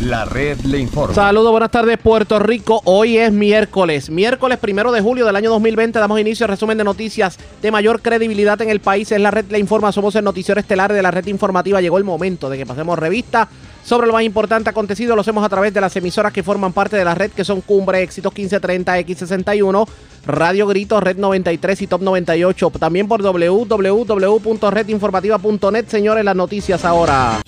La red le informa. Saludos, buenas tardes Puerto Rico. Hoy es miércoles, miércoles primero de julio del año 2020. Damos inicio al resumen de noticias de mayor credibilidad en el país. Es la red le informa. Somos el noticiero estelar de la red informativa. Llegó el momento de que pasemos revista sobre lo más importante acontecido. Lo hacemos a través de las emisoras que forman parte de la red, que son Cumbre, Éxitos 1530, X61, Radio Grito, Red 93 y Top 98. También por www.redinformativa.net. Señores, las noticias ahora.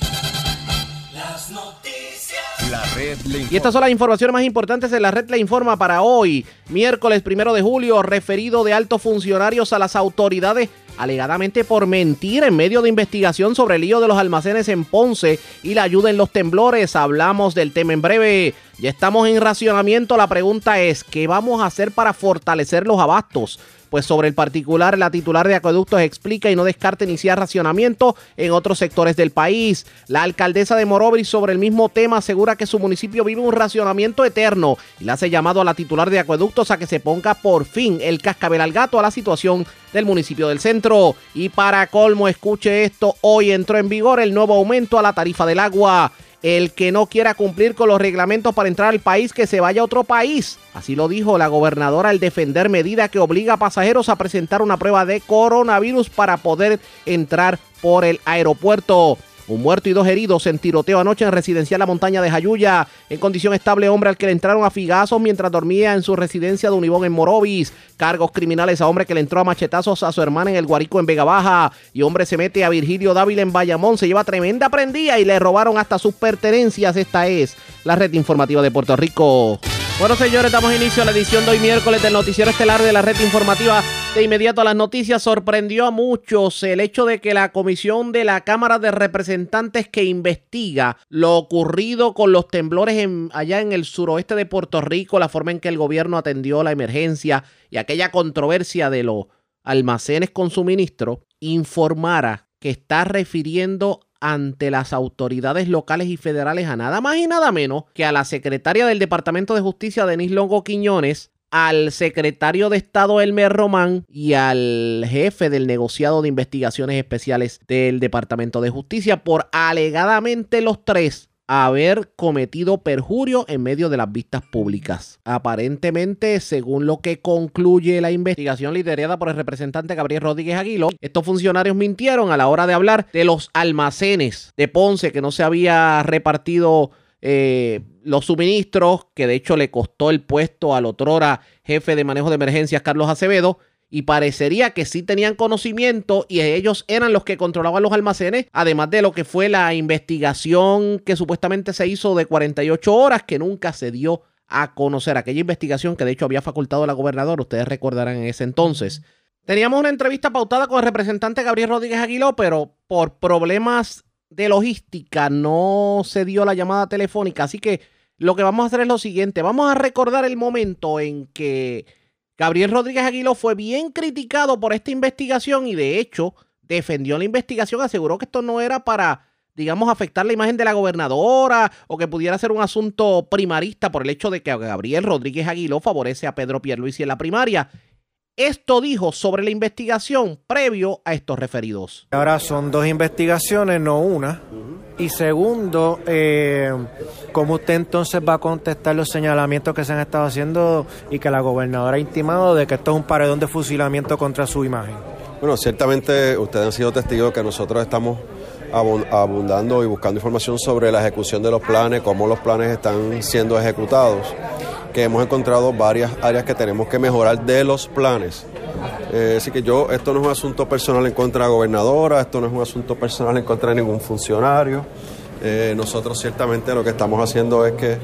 Y estas son las informaciones más importantes de la red La Informa para hoy, miércoles primero de julio, referido de altos funcionarios a las autoridades alegadamente por mentir en medio de investigación sobre el lío de los almacenes en Ponce y la ayuda en los temblores. Hablamos del tema en breve. Ya estamos en racionamiento. La pregunta es, ¿qué vamos a hacer para fortalecer los abastos? Pues sobre el particular, la titular de Acueductos explica y no descarta iniciar racionamiento en otros sectores del país. La alcaldesa de Morovis sobre el mismo tema asegura que su municipio vive un racionamiento eterno y le hace llamado a la titular de Acueductos a que se ponga por fin el cascabel al gato a la situación del municipio del centro. Y para colmo, escuche esto, hoy entró en vigor el nuevo aumento a la tarifa del agua. El que no quiera cumplir con los reglamentos para entrar al país, que se vaya a otro país. Así lo dijo la gobernadora al defender medida que obliga a pasajeros a presentar una prueba de coronavirus para poder entrar por el aeropuerto. Un muerto y dos heridos en tiroteo anoche en residencial La Montaña de Jayuya. En condición estable, hombre al que le entraron a figazos mientras dormía en su residencia de Unibón en Morovis. Cargos criminales a hombre que le entró a machetazos a su hermana en el Guarico en Vega Baja. Y hombre se mete a Virgilio Dávila en Bayamón. Se lleva tremenda prendida y le robaron hasta sus pertenencias. Esta es la red informativa de Puerto Rico. Bueno, señores, damos inicio a la edición de hoy miércoles del Noticiero Estelar de la red informativa. De inmediato a las noticias sorprendió a muchos el hecho de que la comisión de la Cámara de Representantes que investiga lo ocurrido con los temblores en- allá en el suroeste de Puerto Rico, la forma en que el gobierno atendió la emergencia y aquella controversia de los almacenes con suministro, informara que está refiriendo ante las autoridades locales y federales a nada más y nada menos que a la secretaria del Departamento de Justicia, Denise Longo Quiñones, al secretario de Estado Elmer Román y al jefe del negociado de investigaciones especiales del Departamento de Justicia. Por alegadamente los tres haber cometido perjurio en medio de las vistas públicas. Aparentemente, según lo que concluye la investigación liderada por el representante Gabriel Rodríguez Aguilo, estos funcionarios mintieron a la hora de hablar de los almacenes de Ponce que no se había repartido eh, los suministros, que de hecho le costó el puesto al otrora jefe de manejo de emergencias Carlos Acevedo, y parecería que sí tenían conocimiento y ellos eran los que controlaban los almacenes, además de lo que fue la investigación que supuestamente se hizo de 48 horas que nunca se dio a conocer, aquella investigación que de hecho había facultado la gobernadora, ustedes recordarán en ese entonces. Teníamos una entrevista pautada con el representante Gabriel Rodríguez Aguiló, pero por problemas de logística no se dio la llamada telefónica, así que lo que vamos a hacer es lo siguiente, vamos a recordar el momento en que Gabriel Rodríguez Aguiló fue bien criticado por esta investigación y de hecho defendió la investigación, aseguró que esto no era para, digamos, afectar la imagen de la gobernadora o que pudiera ser un asunto primarista por el hecho de que Gabriel Rodríguez Aguiló favorece a Pedro Pierluisi en la primaria. Esto dijo sobre la investigación previo a estos referidos. Ahora son dos investigaciones, no una. Y segundo, eh, ¿cómo usted entonces va a contestar los señalamientos que se han estado haciendo y que la gobernadora ha intimado de que esto es un paredón de fusilamiento contra su imagen? Bueno, ciertamente ustedes han sido testigos que nosotros estamos abu- abundando y buscando información sobre la ejecución de los planes, cómo los planes están siendo ejecutados, que hemos encontrado varias áreas que tenemos que mejorar de los planes. Eh, así que yo, esto no es un asunto personal en contra de la gobernadora, esto no es un asunto personal en contra de ningún funcionario. Eh, nosotros ciertamente lo que estamos haciendo es que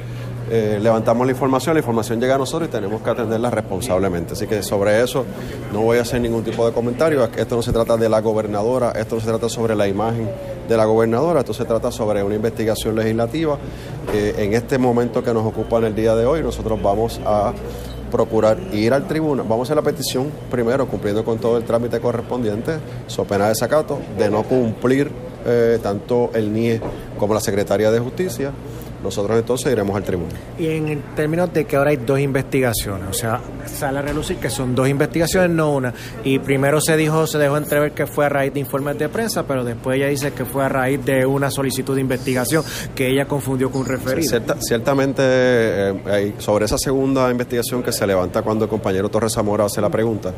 eh, levantamos la información, la información llega a nosotros y tenemos que atenderla responsablemente. Así que sobre eso no voy a hacer ningún tipo de comentario. Esto no se trata de la gobernadora, esto no se trata sobre la imagen de la gobernadora, esto se trata sobre una investigación legislativa. Eh, en este momento que nos ocupa en el día de hoy, nosotros vamos a procurar ir al tribunal, vamos a hacer la petición primero cumpliendo con todo el trámite correspondiente, so pena de desacato, de no cumplir eh, tanto el NIE como la Secretaría de Justicia nosotros entonces iremos al tribunal. Y en términos de que ahora hay dos investigaciones, o sea, sale a relucir que son dos investigaciones, no una. Y primero se dijo, se dejó entrever que fue a raíz de informes de prensa, pero después ella dice que fue a raíz de una solicitud de investigación que ella confundió con un referido. Cierta- ciertamente, eh, hay- sobre esa segunda investigación que se levanta cuando el compañero Torres Zamora hace la pregunta,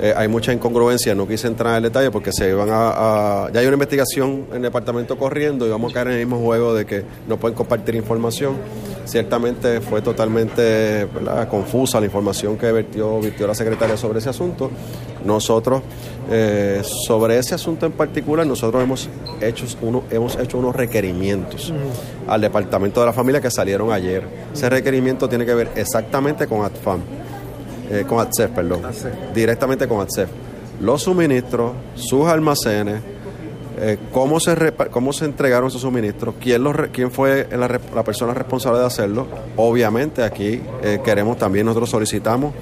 eh, hay mucha incongruencia, no quise entrar en el detalle porque se iban a, a- Ya hay una investigación en el departamento corriendo y vamos a caer en el mismo juego de que no pueden compartir información. Ciertamente fue totalmente ¿verdad? confusa la información que vertió, vertió la secretaria sobre ese asunto. Nosotros, eh, sobre ese asunto en particular, nosotros hemos hecho, uno, hemos hecho unos requerimientos al Departamento de la Familia que salieron ayer. Ese requerimiento tiene que ver exactamente con ATFAM, eh, con ATSEF, perdón, directamente con ATSEF. Los suministros, sus almacenes, eh, cómo, se cómo se entregaron esos suministros, quién, los quién fue la, persona responsable de hacerlo. Obviamente aquí eh, queremos también, nosotros solicitamos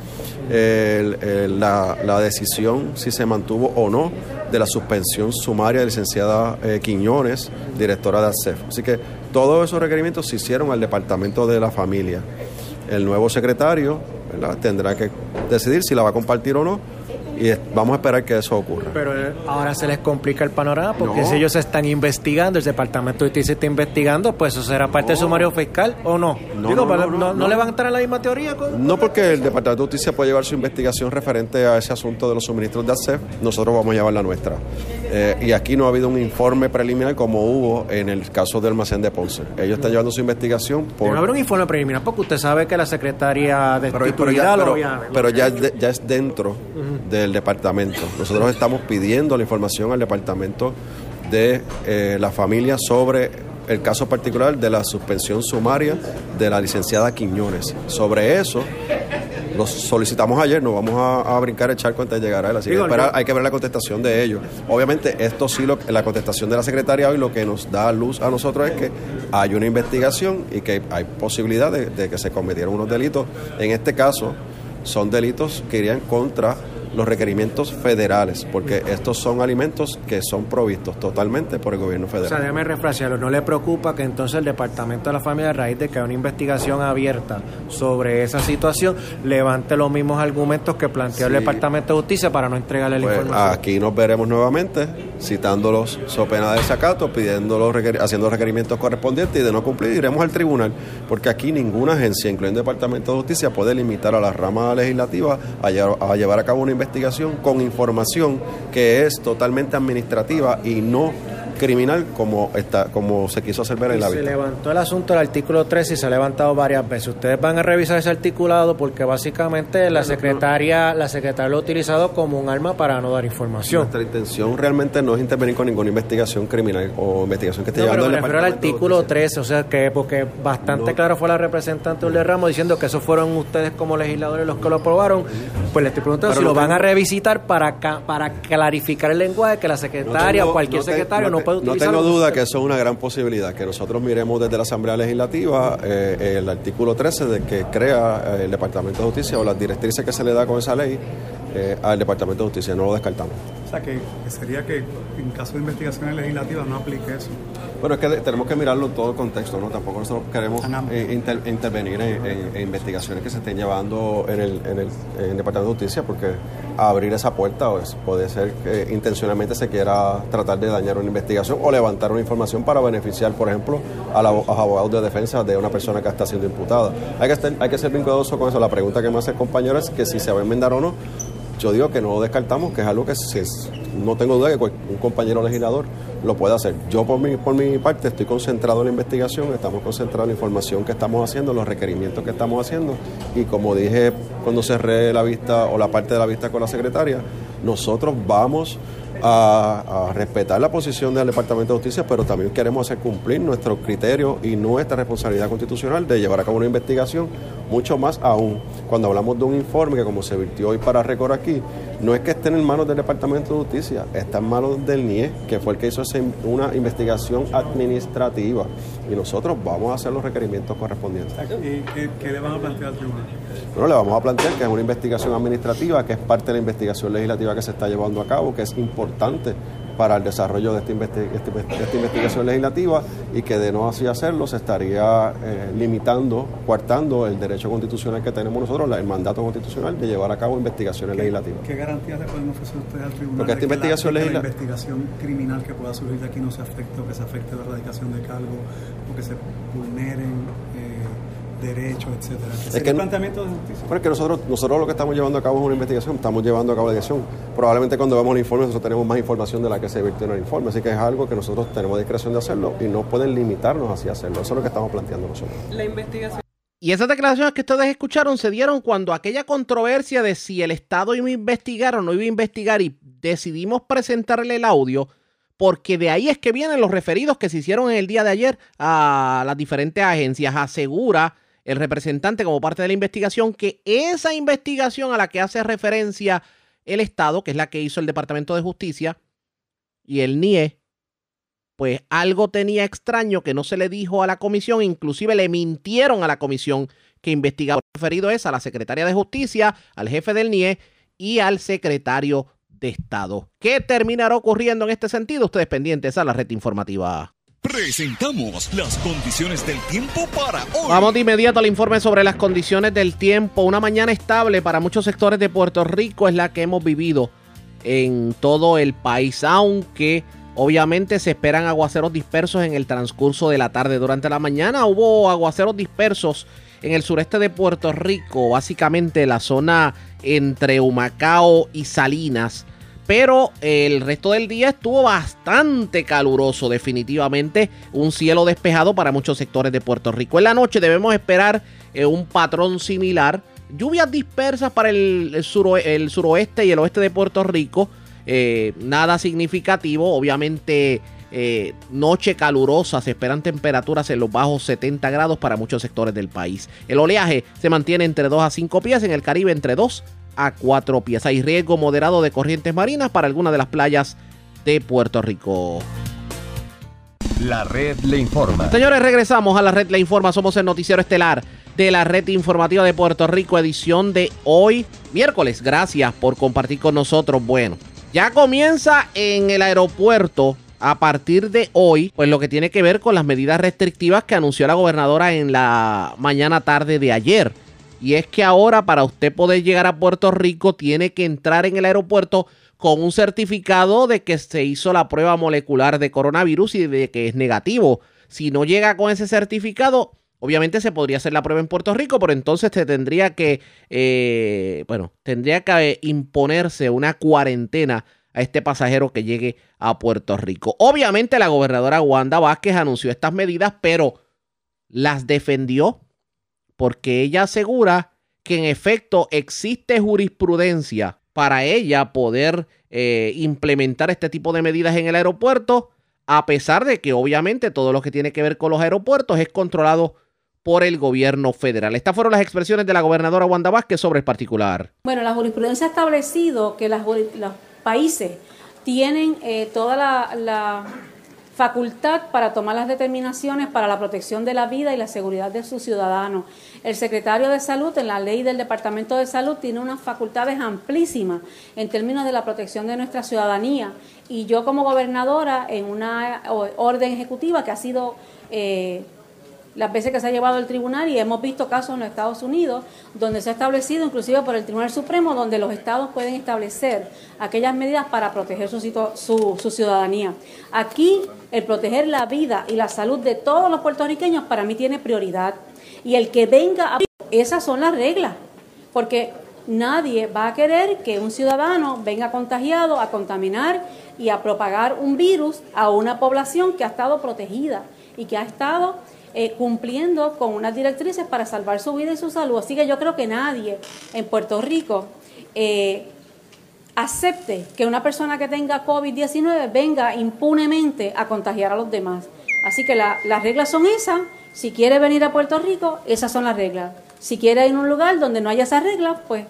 la, decisión si se mantuvo o no de la suspensión sumaria de licenciada eh, Quiñones, directora de ASEF. Así que todos esos requerimientos se hicieron al Departamento de la Familia. El nuevo secretario tendrá que decidir si la va a compartir o no y vamos a esperar que eso ocurra. Pero eh, ahora se les complica el panorama porque No. si ellos están investigando, el Departamento de Justicia está investigando, pues eso será parte del sumario fiscal o no. No, Digo, no, no, no, no, no no. le van a entrar en la misma teoría. con- No porque el Departamento de Justicia puede llevar su investigación referente a ese asunto de los suministros de ASEF, nosotros vamos a llevar la nuestra. Eh, y aquí no ha habido un informe preliminar como hubo en el caso del almacén de Ponce. Ellos están llevando su investigación por... Debe haber un informe preliminar porque usted sabe que la secretaria Pero, pero ya, pero- había- pero ya, es de- ya es dentro del departamento. Nosotros estamos pidiendo la información al departamento de eh, la familia sobre el caso particular de la suspensión sumaria de la licenciada Quiñones. Sobre eso, lo solicitamos ayer, no vamos a, a brincar el charco antes de llegar a él, así Digo, que hay que ver la contestación de ellos. Obviamente, esto sí, lo, la contestación de la secretaria hoy lo que nos da luz a nosotros es que hay una investigación y que hay posibilidad de, de que se cometieron unos delitos. En este caso, son delitos que irían contra los requerimientos federales, porque estos son alimentos que son provistos totalmente por el gobierno O sea, federal. déjame refrasearlo. ¿No le preocupa que entonces el Departamento de la Familia, a raíz de que hay una investigación abierta sobre esa situación, levante los mismos argumentos que planteó el. Departamento de Justicia para no entregarle la Pues, información? aquí nos veremos nuevamente citándolos so pena de desacato, pidiendo los requer- haciendo los requerimientos correspondientes y de no cumplir iremos al tribunal, porque aquí ninguna agencia, incluyendo el Departamento de Justicia, puede limitar a la rama legislativa a llevar a cabo una investigación con información que es totalmente administrativa y no criminal como está como se quiso hacer ver en Y la se vista. levantó el asunto del artículo 13 y se ha levantado varias veces. Ustedes van a revisar ese articulado porque básicamente la secretaria, la secretaria lo ha utilizado como un arma para no dar información. Nuestra intención realmente no es intervenir con ninguna investigación criminal o investigación que esté No, pero llevando me el refiero al artículo Justicia. 13, o sea que porque bastante No. claro fue la representante de Ramos diciendo que eso fueron ustedes como legisladores los que lo aprobaron. Pues le estoy preguntando Pero si no lo van tengo- a revisitar para para clarificar el lenguaje que la secretaria tengo- o cualquier no te- secretario no, te- puede No tengo duda que eso es una gran posibilidad, que nosotros miremos desde la Asamblea Legislativa eh, el artículo 13 de que crea eh, el Departamento de Justicia o las directrices que se le da con esa ley eh, al Departamento de Justicia, no lo descartamos. O sea, que, que sería que en caso de investigaciones legislativas no aplique eso. Bueno, es que tenemos que mirarlo en todo el contexto, ¿no? Tampoco nosotros queremos eh, inter- intervenir en, en- en investigaciones que se estén llevando en el, en el, en el Departamento de Justicia, porque abrir esa puerta pues, puede ser que intencionalmente se quiera tratar de dañar una investigación o levantar una información para beneficiar, por ejemplo, a, la- a los abogados de defensa de una persona que está siendo imputada. Hay que, estar- hay que ser bien cuidadoso con eso. La pregunta que me hace el compañero es que si se va a enmendar o no. Yo digo que no lo descartamos, que es algo que no tengo duda que un compañero legislador lo puede hacer. Yo por mi, por mi parte estoy concentrado en la investigación, estamos concentrados en la información que estamos haciendo, los requerimientos que estamos haciendo y como dije cuando cerré la vista o la parte de la vista con la secretaria, nosotros vamos a, respetar la posición del Departamento de Justicia, pero también queremos hacer cumplir nuestro criterio y nuestra responsabilidad constitucional de llevar a cabo una investigación, mucho más aún cuando hablamos de un informe que como se virtió hoy para récord aquí, no es que esté en manos del Departamento de Justicia, está en manos del NIE, que fue el que hizo ese- una investigación administrativa y nosotros vamos a hacer los requerimientos correspondientes. ¿Y qué, qué le van a plantear al tribunal? Bueno, le vamos a plantear que es una investigación administrativa, que es parte de la investigación legislativa que se está llevando a cabo, que es importante para el desarrollo de esta, investi- este- esta investigación legislativa y que de no así hacerlo se estaría eh, limitando, coartando el derecho constitucional que tenemos nosotros, el mandato constitucional de llevar a cabo investigaciones legislativas. ¿Qué garantías le pueden ofrecer ustedes al tribunal Porque esta de que la- investigación de que la, investigación criminal que pueda surgir de aquí no se afecte o que se afecte la erradicación de cargo o que se vulneren derechos, etcétera? ¿Qué Es sería que el planteamiento de justicia? Bueno, es que nosotros, nosotros lo que estamos llevando a cabo es una investigación, estamos llevando a cabo la investigación. Probablemente cuando vemos el informe nosotros tenemos más información de la que se virtió en el informe, así que es algo que nosotros tenemos discreción de hacerlo y no pueden limitarnos así a hacerlo. Eso es lo que estamos planteando nosotros. La investigación Y esas declaraciones que ustedes escucharon se dieron cuando aquella controversia de si el Estado iba a investigar o no iba a investigar y decidimos presentarle el audio, porque de ahí es que vienen los referidos que se hicieron en el día de ayer a las diferentes agencias. Asegura el representante como parte de la investigación que esa investigación a la que hace referencia el Estado, que es la que hizo el Departamento de Justicia y el NIE, pues algo tenía extraño que no se le dijo a la comisión, inclusive le mintieron a la comisión que investigaba. Referido es a la secretaria de Justicia, al jefe del NIE y al secretario de Estado. ¿Qué terminará ocurriendo en este sentido? Ustedes pendientes a la red informativa. Presentamos las condiciones del tiempo para hoy. Vamos de inmediato al informe sobre las condiciones del tiempo. Una mañana estable para muchos sectores de Puerto Rico es la que hemos vivido en todo el país, aunque obviamente se esperan aguaceros dispersos en el transcurso de la tarde. Durante la mañana hubo aguaceros dispersos en el sureste de Puerto Rico, básicamente la zona entre Humacao y Salinas. Pero el resto del día estuvo bastante caluroso, definitivamente. Un cielo despejado para muchos sectores de Puerto Rico. En la noche debemos esperar eh, un patrón similar. Lluvias dispersas para el, el suroe- el suroeste y el oeste de Puerto Rico. Eh, nada significativo. Obviamente, eh, noche calurosa. Se esperan temperaturas en los bajos 70 grados para muchos sectores del país. El oleaje se mantiene entre 2 a 5 pies. En el Caribe, entre 2 a 4 pies. Hay riesgo moderado de corrientes marinas para algunas de las playas de Puerto Rico. La red le informa. Señores, regresamos a la red Le Informa. Somos el noticiero estelar de la red informativa de Puerto Rico, edición de hoy, miércoles. Gracias por compartir con nosotros. Bueno, ya comienza en el aeropuerto a partir de hoy, pues lo que tiene que ver con las medidas restrictivas que anunció la gobernadora en la mañana tarde de ayer. Y es que ahora para usted poder llegar a Puerto Rico tiene que entrar en el aeropuerto con un certificado de que se hizo la prueba molecular de coronavirus y de que es negativo. Si no llega con ese certificado, obviamente se podría hacer la prueba en Puerto Rico, pero entonces se tendría que, eh, bueno, tendría que imponerse una cuarentena a este pasajero que llegue a Puerto Rico. Obviamente la gobernadora Wanda Vázquez anunció estas medidas, pero las defendió porque ella asegura que en efecto existe jurisprudencia para ella poder eh, implementar este tipo de medidas en el aeropuerto, a pesar de que obviamente todo lo que tiene que ver con los aeropuertos es controlado por el gobierno federal. Estas fueron las expresiones de la gobernadora Wanda Vázquez sobre el particular. Bueno, la jurisprudencia ha establecido que los países tienen eh, toda la facultad para tomar las determinaciones para la protección de la vida y la seguridad de sus ciudadanos. El secretario de Salud, en la ley del Departamento de Salud, tiene unas facultades amplísimas en términos de la protección de nuestra ciudadanía. Y yo como gobernadora, en una orden ejecutiva que ha sido... eh, las veces que se ha llevado al tribunal y hemos visto casos en los Estados Unidos donde se ha establecido inclusive por el Tribunal Supremo donde los estados pueden establecer aquellas medidas para proteger su, su, su ciudadanía. Aquí el proteger la vida y la salud de todos los puertorriqueños para mí tiene prioridad y el que venga a... Esas son las reglas, porque nadie va a querer que un ciudadano venga contagiado a contaminar y a propagar un virus a una población que ha estado protegida y que ha estado eh, cumpliendo con unas directrices para salvar su vida y su salud. Así que yo creo que nadie en Puerto Rico eh, acepte que una persona que tenga COVID-19 venga impunemente a contagiar a los demás. Así que la- las reglas son esas. Si quiere venir a Puerto Rico, esas son las reglas. Si quiere ir a un lugar donde no haya esas reglas, pues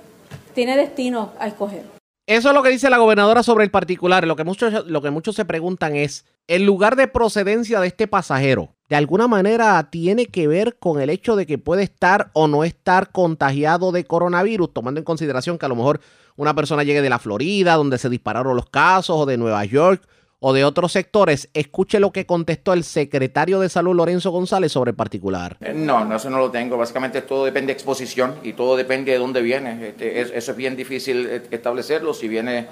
tiene destino a escoger. Eso es lo que dice la gobernadora sobre el particular. Lo que muchos, lo que muchos se preguntan es, ¿el lugar de procedencia de este pasajero de alguna manera tiene que ver con el hecho de que puede estar o no estar contagiado de coronavirus, tomando en consideración que a lo mejor una persona llegue de la Florida, donde se dispararon los casos, o de Nueva York, o de otros sectores. Escuche lo que contestó el secretario de Salud Lorenzo González sobre el particular. Eh, no, no, eso no lo tengo. Básicamente todo depende de exposición y todo depende de dónde viene. Este, eso es bien difícil eh, establecerlo. Si viene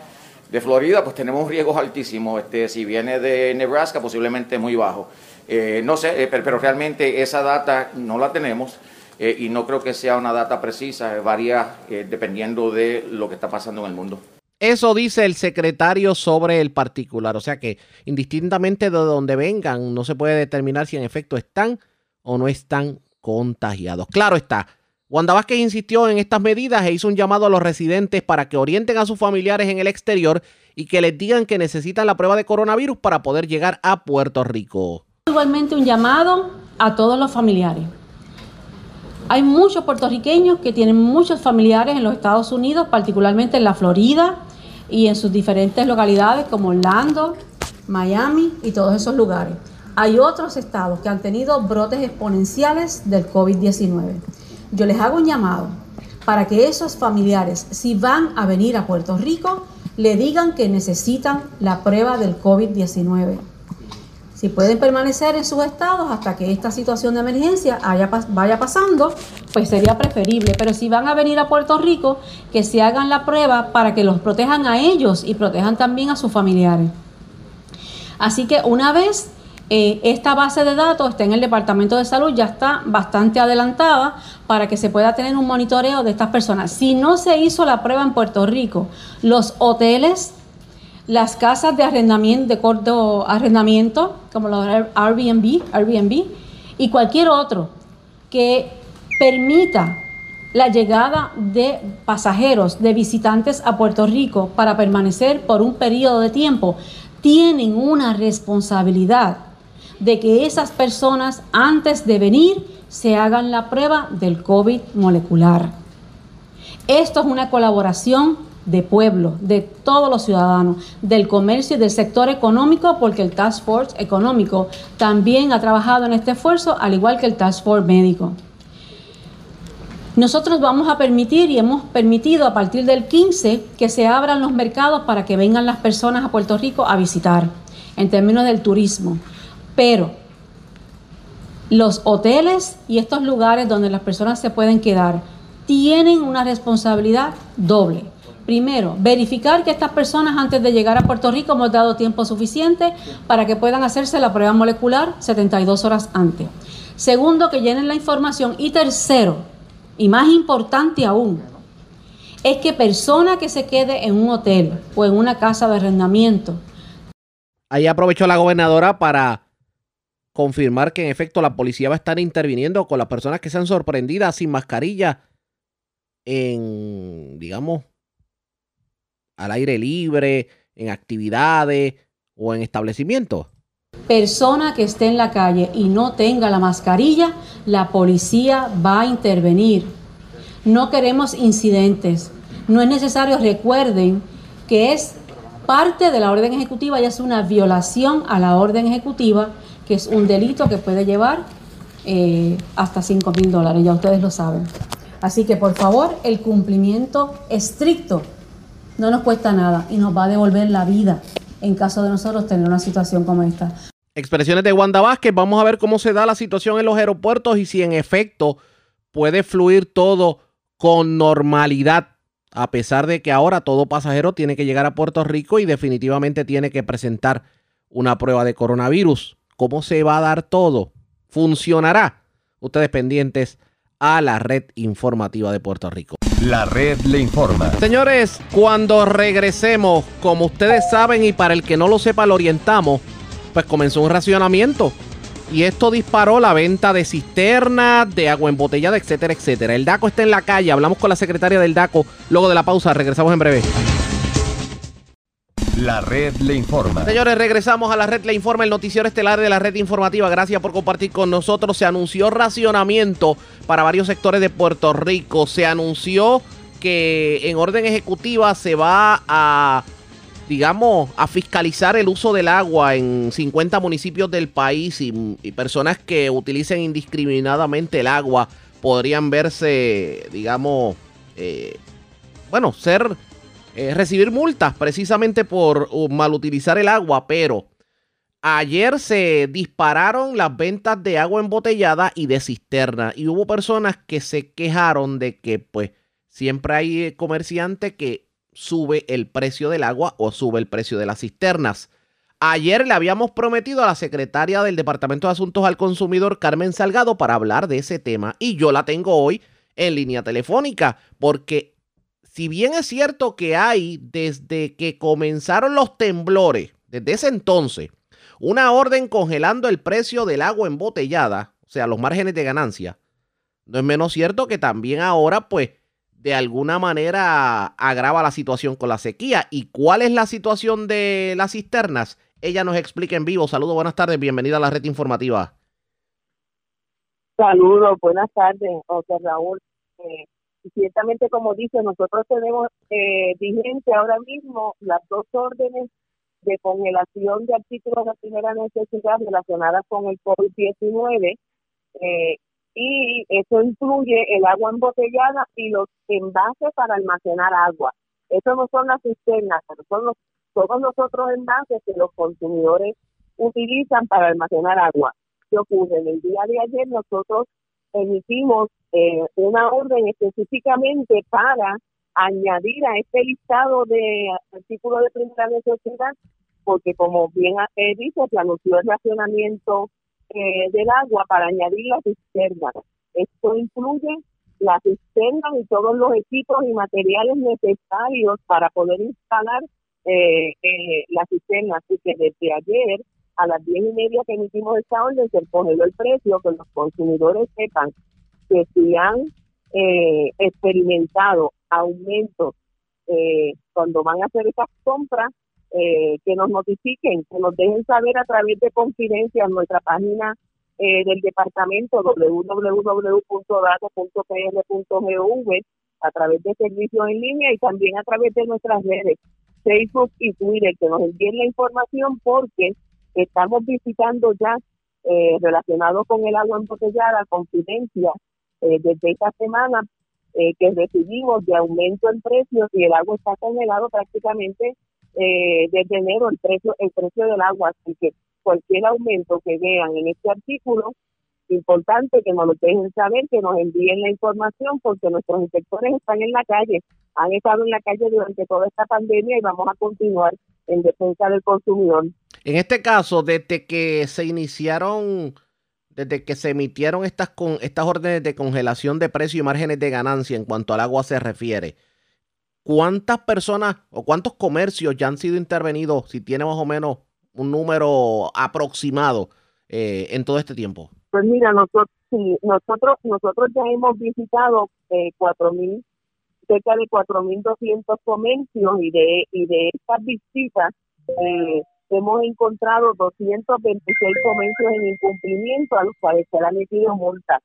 de Florida, pues tenemos riesgos altísimos. Este, si viene de Nebraska, posiblemente muy bajo. Eh, no sé, pero, realmente esa data no la tenemos. y no creo que sea una data precisa, varía dependiendo de lo que está pasando en el mundo. Eso dice el secretario sobre el particular. O sea que indistintamente de donde vengan, no se puede determinar si en efecto están o no están contagiados. Claro está. Wanda Vázquez insistió en estas medidas e hizo un llamado a los residentes para que orienten a sus familiares en el exterior y que les digan que necesitan la prueba de coronavirus para poder llegar a Puerto Rico. Igualmente un llamado a todos los familiares. Hay muchos puertorriqueños que tienen muchos familiares en los Estados Unidos, particularmente en la Florida, y en sus diferentes localidades como Orlando, Miami y todos esos lugares. Hay otros estados que han tenido brotes exponenciales del COVID-19. Yo les hago un llamado para que esos familiares, si van a venir a Puerto Rico, le digan que necesitan la prueba del COVID-19. Si pueden permanecer en sus estados hasta que esta situación de emergencia vaya pasando, pues sería preferible. Pero si van a venir a Puerto Rico, que se hagan la prueba para que los protejan a ellos y protejan también a sus familiares. Así que una vez eh, esta base de datos está en el Departamento de Salud, ya está bastante adelantada para que se pueda tener un monitoreo de estas personas. Si no se hizo la prueba en Puerto Rico, los hoteles las casas de arrendamiento, de corto arrendamiento, como los Airbnb, Airbnb, y cualquier otro que permita la llegada de pasajeros, de visitantes a Puerto Rico para permanecer por un periodo de tiempo, tienen una responsabilidad de que esas personas antes de venir se hagan la prueba del COVID molecular. Esto es una colaboración de pueblo, de todos los ciudadanos, del comercio y del sector económico, porque el Task Force económico también ha trabajado en este esfuerzo, al igual que el Task Force médico. Nosotros vamos a permitir y hemos permitido a partir del 15 que se abran los mercados para que vengan las personas a Puerto Rico a visitar en términos del turismo. Pero los hoteles y estos lugares donde las personas se pueden quedar tienen una responsabilidad doble Primero, verificar que estas personas antes de llegar a Puerto Rico hemos dado tiempo suficiente para que puedan hacerse la prueba molecular 72 horas antes. Segundo, que llenen la información. Y tercero, y más importante aún, es que persona que se quede en un hotel o en una casa de arrendamiento. Ahí aprovechó la gobernadora para confirmar que en efecto la policía va a estar interviniendo con las personas que sean sorprendidas sin mascarilla en, digamos, al aire libre, en actividades o en establecimientos? Persona que esté en la calle y no tenga la mascarilla, la policía va a intervenir. No queremos incidentes. No es necesario, recuerden que es parte de la orden ejecutiva y es una violación a la orden ejecutiva, que es un delito que puede llevar eh, hasta 5 mil dólares, ya ustedes lo saben. Así que por favor, el cumplimiento estricto no nos cuesta nada y nos va a devolver la vida en caso de nosotros tener una situación como esta. Expresiones de Wanda Vázquez. Vamos a ver cómo se da la situación en los aeropuertos y si en efecto puede fluir todo con normalidad, a pesar de que ahora todo pasajero tiene que llegar a Puerto Rico y definitivamente tiene que presentar una prueba de coronavirus. ¿Cómo se va a dar todo? ¿Funcionará? Ustedes pendientes a la red informativa de Puerto Rico. La red le informa. Señores, cuando regresemos, como ustedes saben y para el que no lo sepa lo orientamos, pues comenzó un racionamiento. Y esto disparó la venta de cisternas, de agua embotellada, etcétera, etcétera. El DACO está en la calle. Hablamos con la secretaria del DACO luego de la pausa. Regresamos en breve. La red le informa. Señores, regresamos a la red le informa, el noticiero estelar de la red informativa. Gracias por compartir con nosotros. Se anunció racionamiento para varios sectores de Puerto Rico. Se anunció que en orden ejecutiva se va a, digamos, a fiscalizar el uso del agua en 50 municipios del país y, personas que utilicen indiscriminadamente el agua podrían verse, digamos, eh, bueno, ser eh, recibir multas precisamente por uh, malutilizar el agua, pero ayer se dispararon las ventas de agua embotellada y de cisterna y hubo personas que se quejaron de que pues siempre hay comerciantes que sube el precio del agua o sube el precio de las cisternas. Ayer le habíamos prometido a la secretaria del Departamento de Asuntos al Consumidor, Carmen Salgado, para hablar de ese tema y yo la tengo hoy en línea telefónica porque si bien es cierto que hay desde que comenzaron los temblores, desde ese entonces, una orden congelando el precio del agua embotellada, o sea, los márgenes de ganancia, no es menos cierto que también ahora, pues, de alguna manera agrava la situación con la sequía. ¿Y cuál es la situación de las cisternas? ella nos explica en vivo. Saludos, buenas tardes, bienvenida a la red informativa. Saludos, buenas tardes, José Raúl. Eh, ciertamente, como dice, nosotros tenemos eh, vigente ahora mismo las dos órdenes de congelación de artículos de primera necesidad relacionadas con el COVID-19 eh, y eso incluye el agua embotellada y los envases para almacenar agua. Eso no son las cisternas, pero son los todos los otros envases que los consumidores utilizan para almacenar agua. ¿Qué ocurre? En el día de ayer nosotros emitimos eh, una orden específicamente para añadir a este listado de artículos de primera necesidad, porque como bien eh, dice, se anunció el racionamiento eh, del agua para añadir la cisterna. Esto incluye la cisterna y todos los equipos y materiales necesarios para poder instalar eh, eh, la cisterna. Así que desde ayer a las diez y media que emitimos esta orden se congeló el precio, que los consumidores sepan que si han eh, experimentado aumentos eh, cuando van a hacer esas compras, eh, que nos notifiquen, que nos dejen saber a través de confidencia en nuestra página eh, del departamento www.datos.pr.gov a través de servicios en línea y también a través de nuestras redes Facebook y Twitter que nos envíen la información porque estamos visitando ya eh, relacionado con el agua embotellada, confidencia, eh, desde esta semana eh, que recibimos de aumento en precios y el agua está congelado prácticamente eh, desde enero el precio el precio del agua, así que cualquier aumento que vean en este artículo importante que nos lo dejen saber, que nos envíen la información, porque nuestros inspectores están en la calle, han estado en la calle durante toda esta pandemia y vamos a continuar en defensa del consumidor. En este caso, desde que se iniciaron, desde que se emitieron estas, con, estas órdenes de congelación de precio y márgenes de ganancia en cuanto al agua se refiere, ¿cuántas personas o cuántos comercios ya han sido intervenidos, si tiene más o menos un número aproximado eh, en todo este tiempo? Pues mira, nosotros nosotros nosotros ya hemos visitado eh, cuatro mil cerca de 4.200 comercios y de y de estas visitas eh, hemos encontrado 226 comercios en incumplimiento a los cuales se han emitido multas.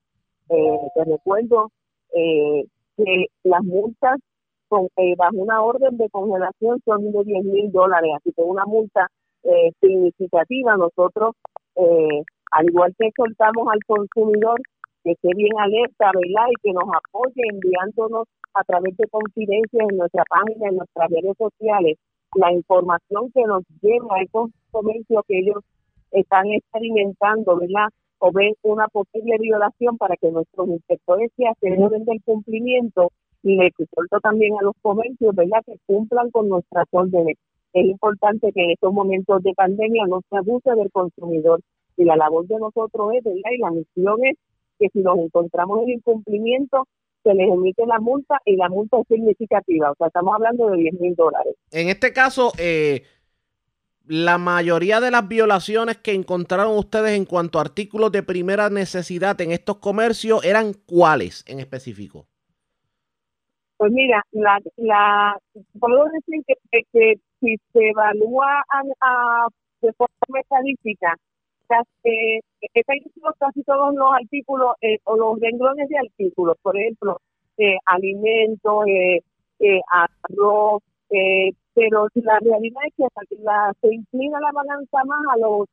Eh, te recuerdo eh, que las multas con, eh, bajo una orden de congelación son de 10 mil dólares, así que una multa eh, significativa. Nosotros eh, al igual que soltamos al consumidor que esté bien alerta, ¿verdad? Y que nos apoye enviándonos a través de confidencias en nuestra página, en nuestras redes sociales, la información que nos lleva a esos comercios que ellos están experimentando, ¿verdad? O ven una posible violación para que nuestros inspectores se aseguren del cumplimiento y le exhorto también a los comercios, ¿verdad? Que cumplan con nuestras órdenes. Es importante que en estos momentos de pandemia no se abuse del consumidor y la labor de nosotros es, ¿verdad? Y la misión es que si nos encontramos en incumplimiento, se les emite la multa y la multa es significativa. O sea, estamos hablando de 10 mil dólares. En este caso, eh, la mayoría de las violaciones que encontraron ustedes en cuanto a artículos de primera necesidad en estos comercios eran cuáles en específico? Pues mira, la, la puedo decir que, que, que si se evalúa a, a, de forma estadística, eh, casi todos los artículos eh, o los renglones de artículos, por ejemplo, eh, alimentos, eh, eh, arroz, eh, pero la realidad es que la, se inclina la balanza más a los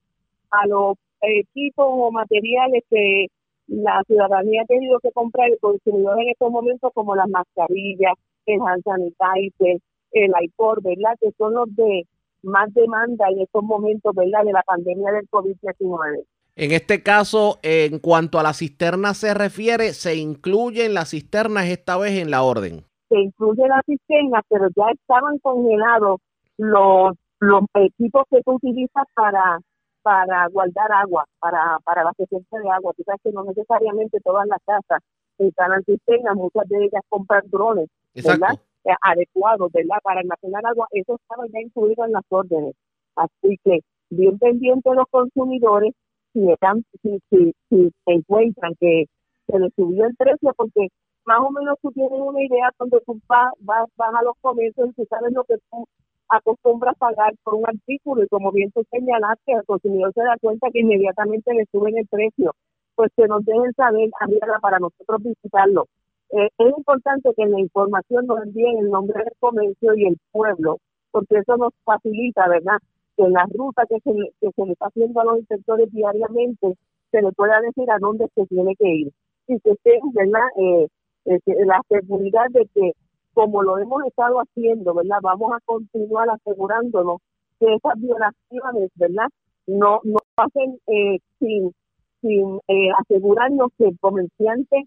a los equipos o materiales que la ciudadanía ha tenido que comprar el consumidor en estos momentos como las mascarillas, el hand sanitizer, el IPOR, ¿verdad? Que son los de más demanda en estos momentos, ¿verdad? De la pandemia del COVID-19. En este caso, en cuanto a la cisterna se refiere, se incluyen las cisternas esta vez en la orden. Se incluye la cisterna, pero ya estaban congelados los, los equipos que se utilizan para para guardar agua, para, para la presencia de agua. Tú sabes que no necesariamente todas las casas están en cisternas, muchas de ellas compran drones, ¿verdad? Eh, adecuados, ¿verdad? Para almacenar agua. Eso estaba ya incluido en las órdenes. Así que bien pendientes los consumidores si, están, si, si, si encuentran que se les subió el precio, porque más o menos tú tienes una idea cuando tú vas, vas, a los comercios y tú sabes lo que tú acostumbras pagar por un artículo y como bien tú señalaste, el consumidor se da cuenta que inmediatamente le suben el precio, pues que nos dejen saber, arriba para nosotros visitarlo. Eh, es importante que la información nos envíen el nombre del comercio y el pueblo, porque eso nos facilita, ¿verdad? Que la ruta que se, que se le está haciendo a los inspectores diariamente se le pueda decir a dónde se tiene que ir. Y que esté, ¿verdad? Eh, eh, la seguridad de que como lo hemos estado haciendo, ¿verdad? Vamos a continuar asegurándonos que esas violaciones, ¿verdad? No, no pasen eh, sin, sin eh, asegurarnos que el comerciante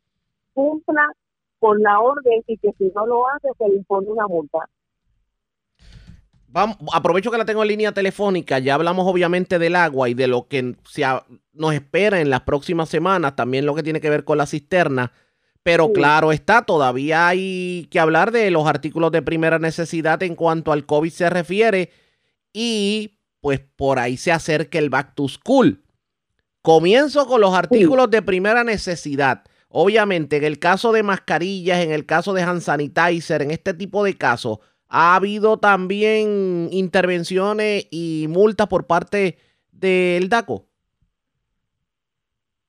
cumpla con la orden y que si no lo hace se le impone una multa. Vamos, aprovecho que la tengo en línea telefónica. Ya hablamos obviamente del agua y de lo que se nos espera en las próximas semanas, también lo que tiene que ver con la cisterna. Pero claro está, todavía hay que hablar de los artículos de primera necesidad en cuanto al COVID se refiere y pues por ahí se acerca el back to school. Comienzo con los artículos de primera necesidad. Obviamente, en el caso de mascarillas, en el caso de hand sanitizer, en este tipo de casos, ha habido también intervenciones y multas por parte del DACO.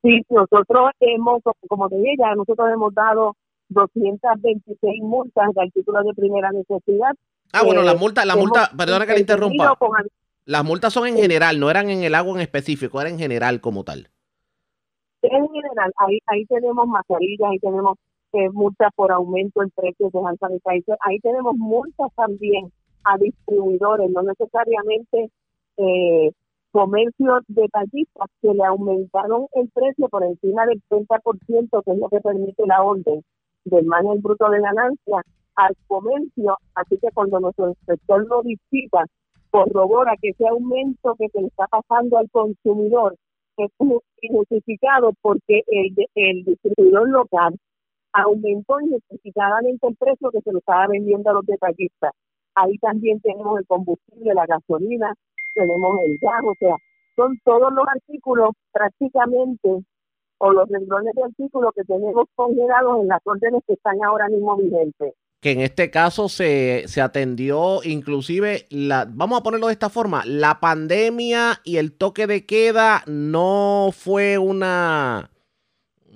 Sí, nosotros hemos, como te dije, ya nosotros hemos dado 226 multas de artículos de primera necesidad. Ah, bueno, las multas, la multa, perdona que le interrumpa. Las multas son en general, no eran en el agua en específico, eran en general como tal. En general, ahí, ahí tenemos mascarillas, ahí tenemos eh, multas por aumento en precios de hand ahí tenemos multas también a distribuidores, no necesariamente eh, comercios detallistas que le aumentaron el precio por encima del 30%, que es lo que permite la orden del margen bruto de ganancia al comercio, así que cuando nuestro inspector lo visita, corrobora que ese aumento que se le está pasando al consumidor injustificado porque el, el distribuidor local aumentó injustificadamente el precio que se lo estaba vendiendo a los detallistas. Ahí también tenemos el combustible, la gasolina, tenemos el gas, o sea, son todos los artículos prácticamente o los renglones de artículos que tenemos congelados en las órdenes que están ahora mismo vigentes. Que en este caso se, se atendió inclusive, la, vamos a ponerlo de esta forma, la pandemia y el toque de queda no fue una,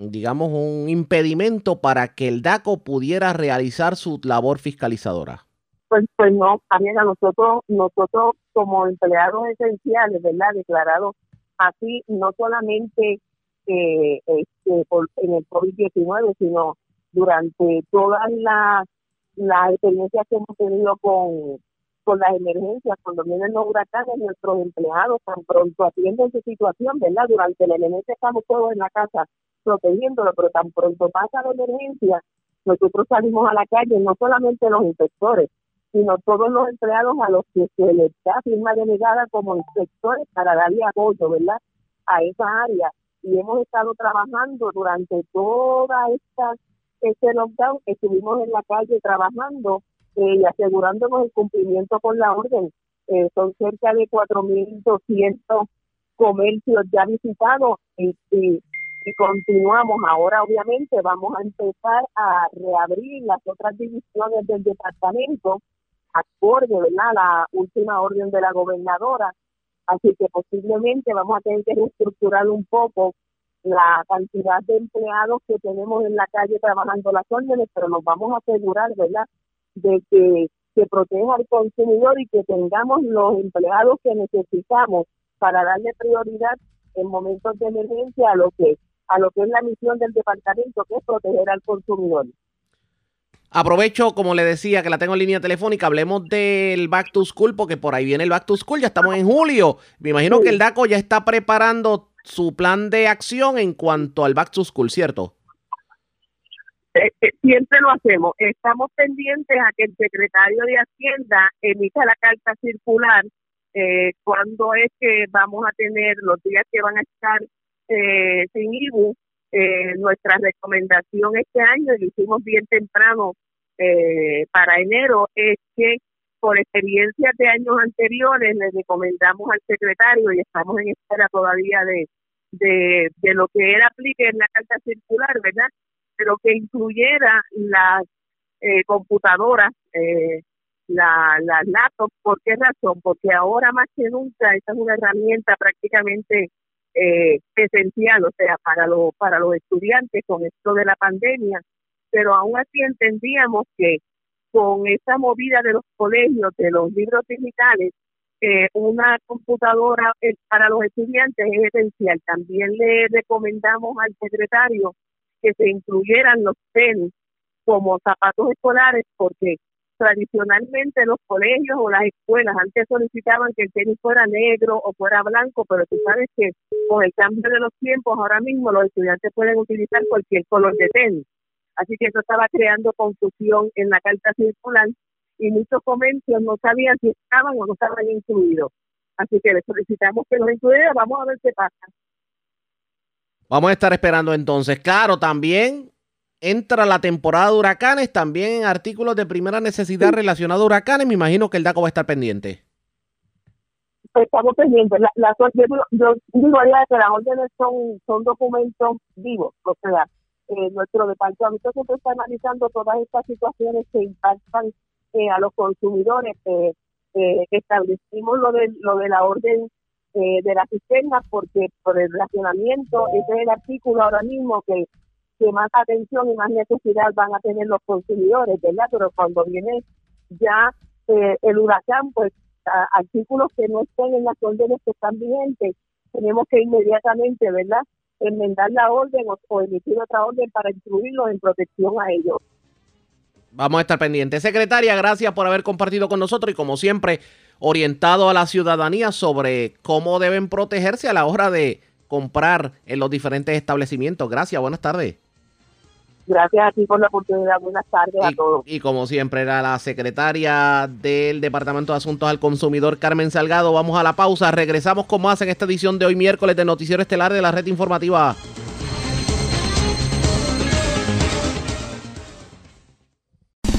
digamos, un impedimento para que el DACO pudiera realizar su labor fiscalizadora. Pues, pues no, también a nosotros, nosotros como empleados esenciales, ¿verdad? Declarados así, no solamente eh, este, en el COVID-19, sino durante todas las la experiencias que hemos tenido con, con las emergencias, cuando vienen los huracanes, nuestros empleados tan pronto atienden su situación, ¿verdad? Durante la emergencia estamos todos en la casa protegiéndolo, pero tan pronto pasa la emergencia, nosotros salimos a la calle, no solamente los inspectores, sino todos los empleados a los que se les da firma delegada como inspectores para darle apoyo, ¿verdad?, a esa área. Y hemos estado trabajando durante toda esta este lockdown, estuvimos en la calle trabajando eh, y asegurándonos el cumplimiento con la orden. Eh, son cerca de 4.200 comercios ya visitados y, y, y continuamos. Ahora, obviamente, vamos a empezar a reabrir las otras divisiones del departamento acorde, ¿verdad?, la última orden de la gobernadora. Así que posiblemente vamos a tener que reestructurar un poco la cantidad de empleados que tenemos en la calle trabajando las órdenes, pero nos vamos a asegurar, ¿verdad?, de que se proteja al consumidor y que tengamos los empleados que necesitamos para darle prioridad en momentos de emergencia a lo que a lo que es la misión del departamento, que es proteger al consumidor. Aprovecho, como le decía, que la tengo en línea telefónica. Hablemos del Back to School, porque por ahí viene el Back to School. Ya estamos en julio. Me imagino que el DACO ya está preparando su plan de acción en cuanto al Back to School, ¿cierto? Eh, eh, siempre lo hacemos. Estamos pendientes a que el secretario de Hacienda emita la carta circular eh, cuando es que vamos a tener los días que van a estar eh, sin IBU. Eh, nuestra recomendación este año, y lo hicimos bien temprano eh, para enero, es que por experiencias de años anteriores le recomendamos al secretario y estamos en espera todavía de, de, lo que él aplique en la carta circular, ¿verdad? Pero que incluyera las eh, computadoras, eh, la, las laptops. ¿Por qué razón? Porque ahora más que nunca esta es una herramienta prácticamente eh, esencial, o sea, para, lo, para los estudiantes con esto de la pandemia. Pero aún así entendíamos que con esa movida de los colegios, de los libros digitales, eh, una computadora eh, para los estudiantes es esencial. También le recomendamos al secretario que se incluyeran los tenis como zapatos escolares porque tradicionalmente los colegios o las escuelas antes solicitaban que el tenis fuera negro o fuera blanco, pero tú sabes que con el cambio de los tiempos ahora mismo los estudiantes pueden utilizar cualquier color de tenis. Así que eso estaba creando confusión en la carta circular y muchos comercios no sabían si estaban o no estaban incluidos. Así que le solicitamos que los incluya, vamos a ver qué pasa. Vamos a estar esperando entonces. Claro, también entra la temporada de huracanes, también artículos de primera necesidad relacionados a huracanes. Me imagino que el DACO va a estar pendiente. Estamos pendientes. La, la, yo, yo digo que las órdenes son, son documentos vivos, o sea, eh, nuestro departamento siempre está analizando todas estas situaciones que impactan eh, a los consumidores. Eh, establecimos lo de, lo de la orden eh, de la cisterna porque por el racionamiento, ese es el artículo ahora mismo que que más atención y más necesidad van a tener los consumidores, ¿verdad? Pero cuando viene ya eh, el huracán, pues a, artículos que no estén en las órdenes que están vigentes, tenemos que inmediatamente, ¿verdad? Enmendar la orden o, o emitir otra orden para incluirlos en protección a ellos. Vamos a estar pendientes. Secretaria, gracias por haber compartido con nosotros y como siempre, orientado a la ciudadanía sobre cómo deben protegerse a la hora de comprar en los diferentes establecimientos. Gracias, buenas tardes. Gracias a ti por la oportunidad. Buenas tardes a Y, todos. y como siempre, era la secretaria del Departamento de Asuntos al Consumidor, Carmen Salgado. Vamos a la pausa. Regresamos con más en esta edición de hoy miércoles de Noticiero Estelar de la Red Informativa.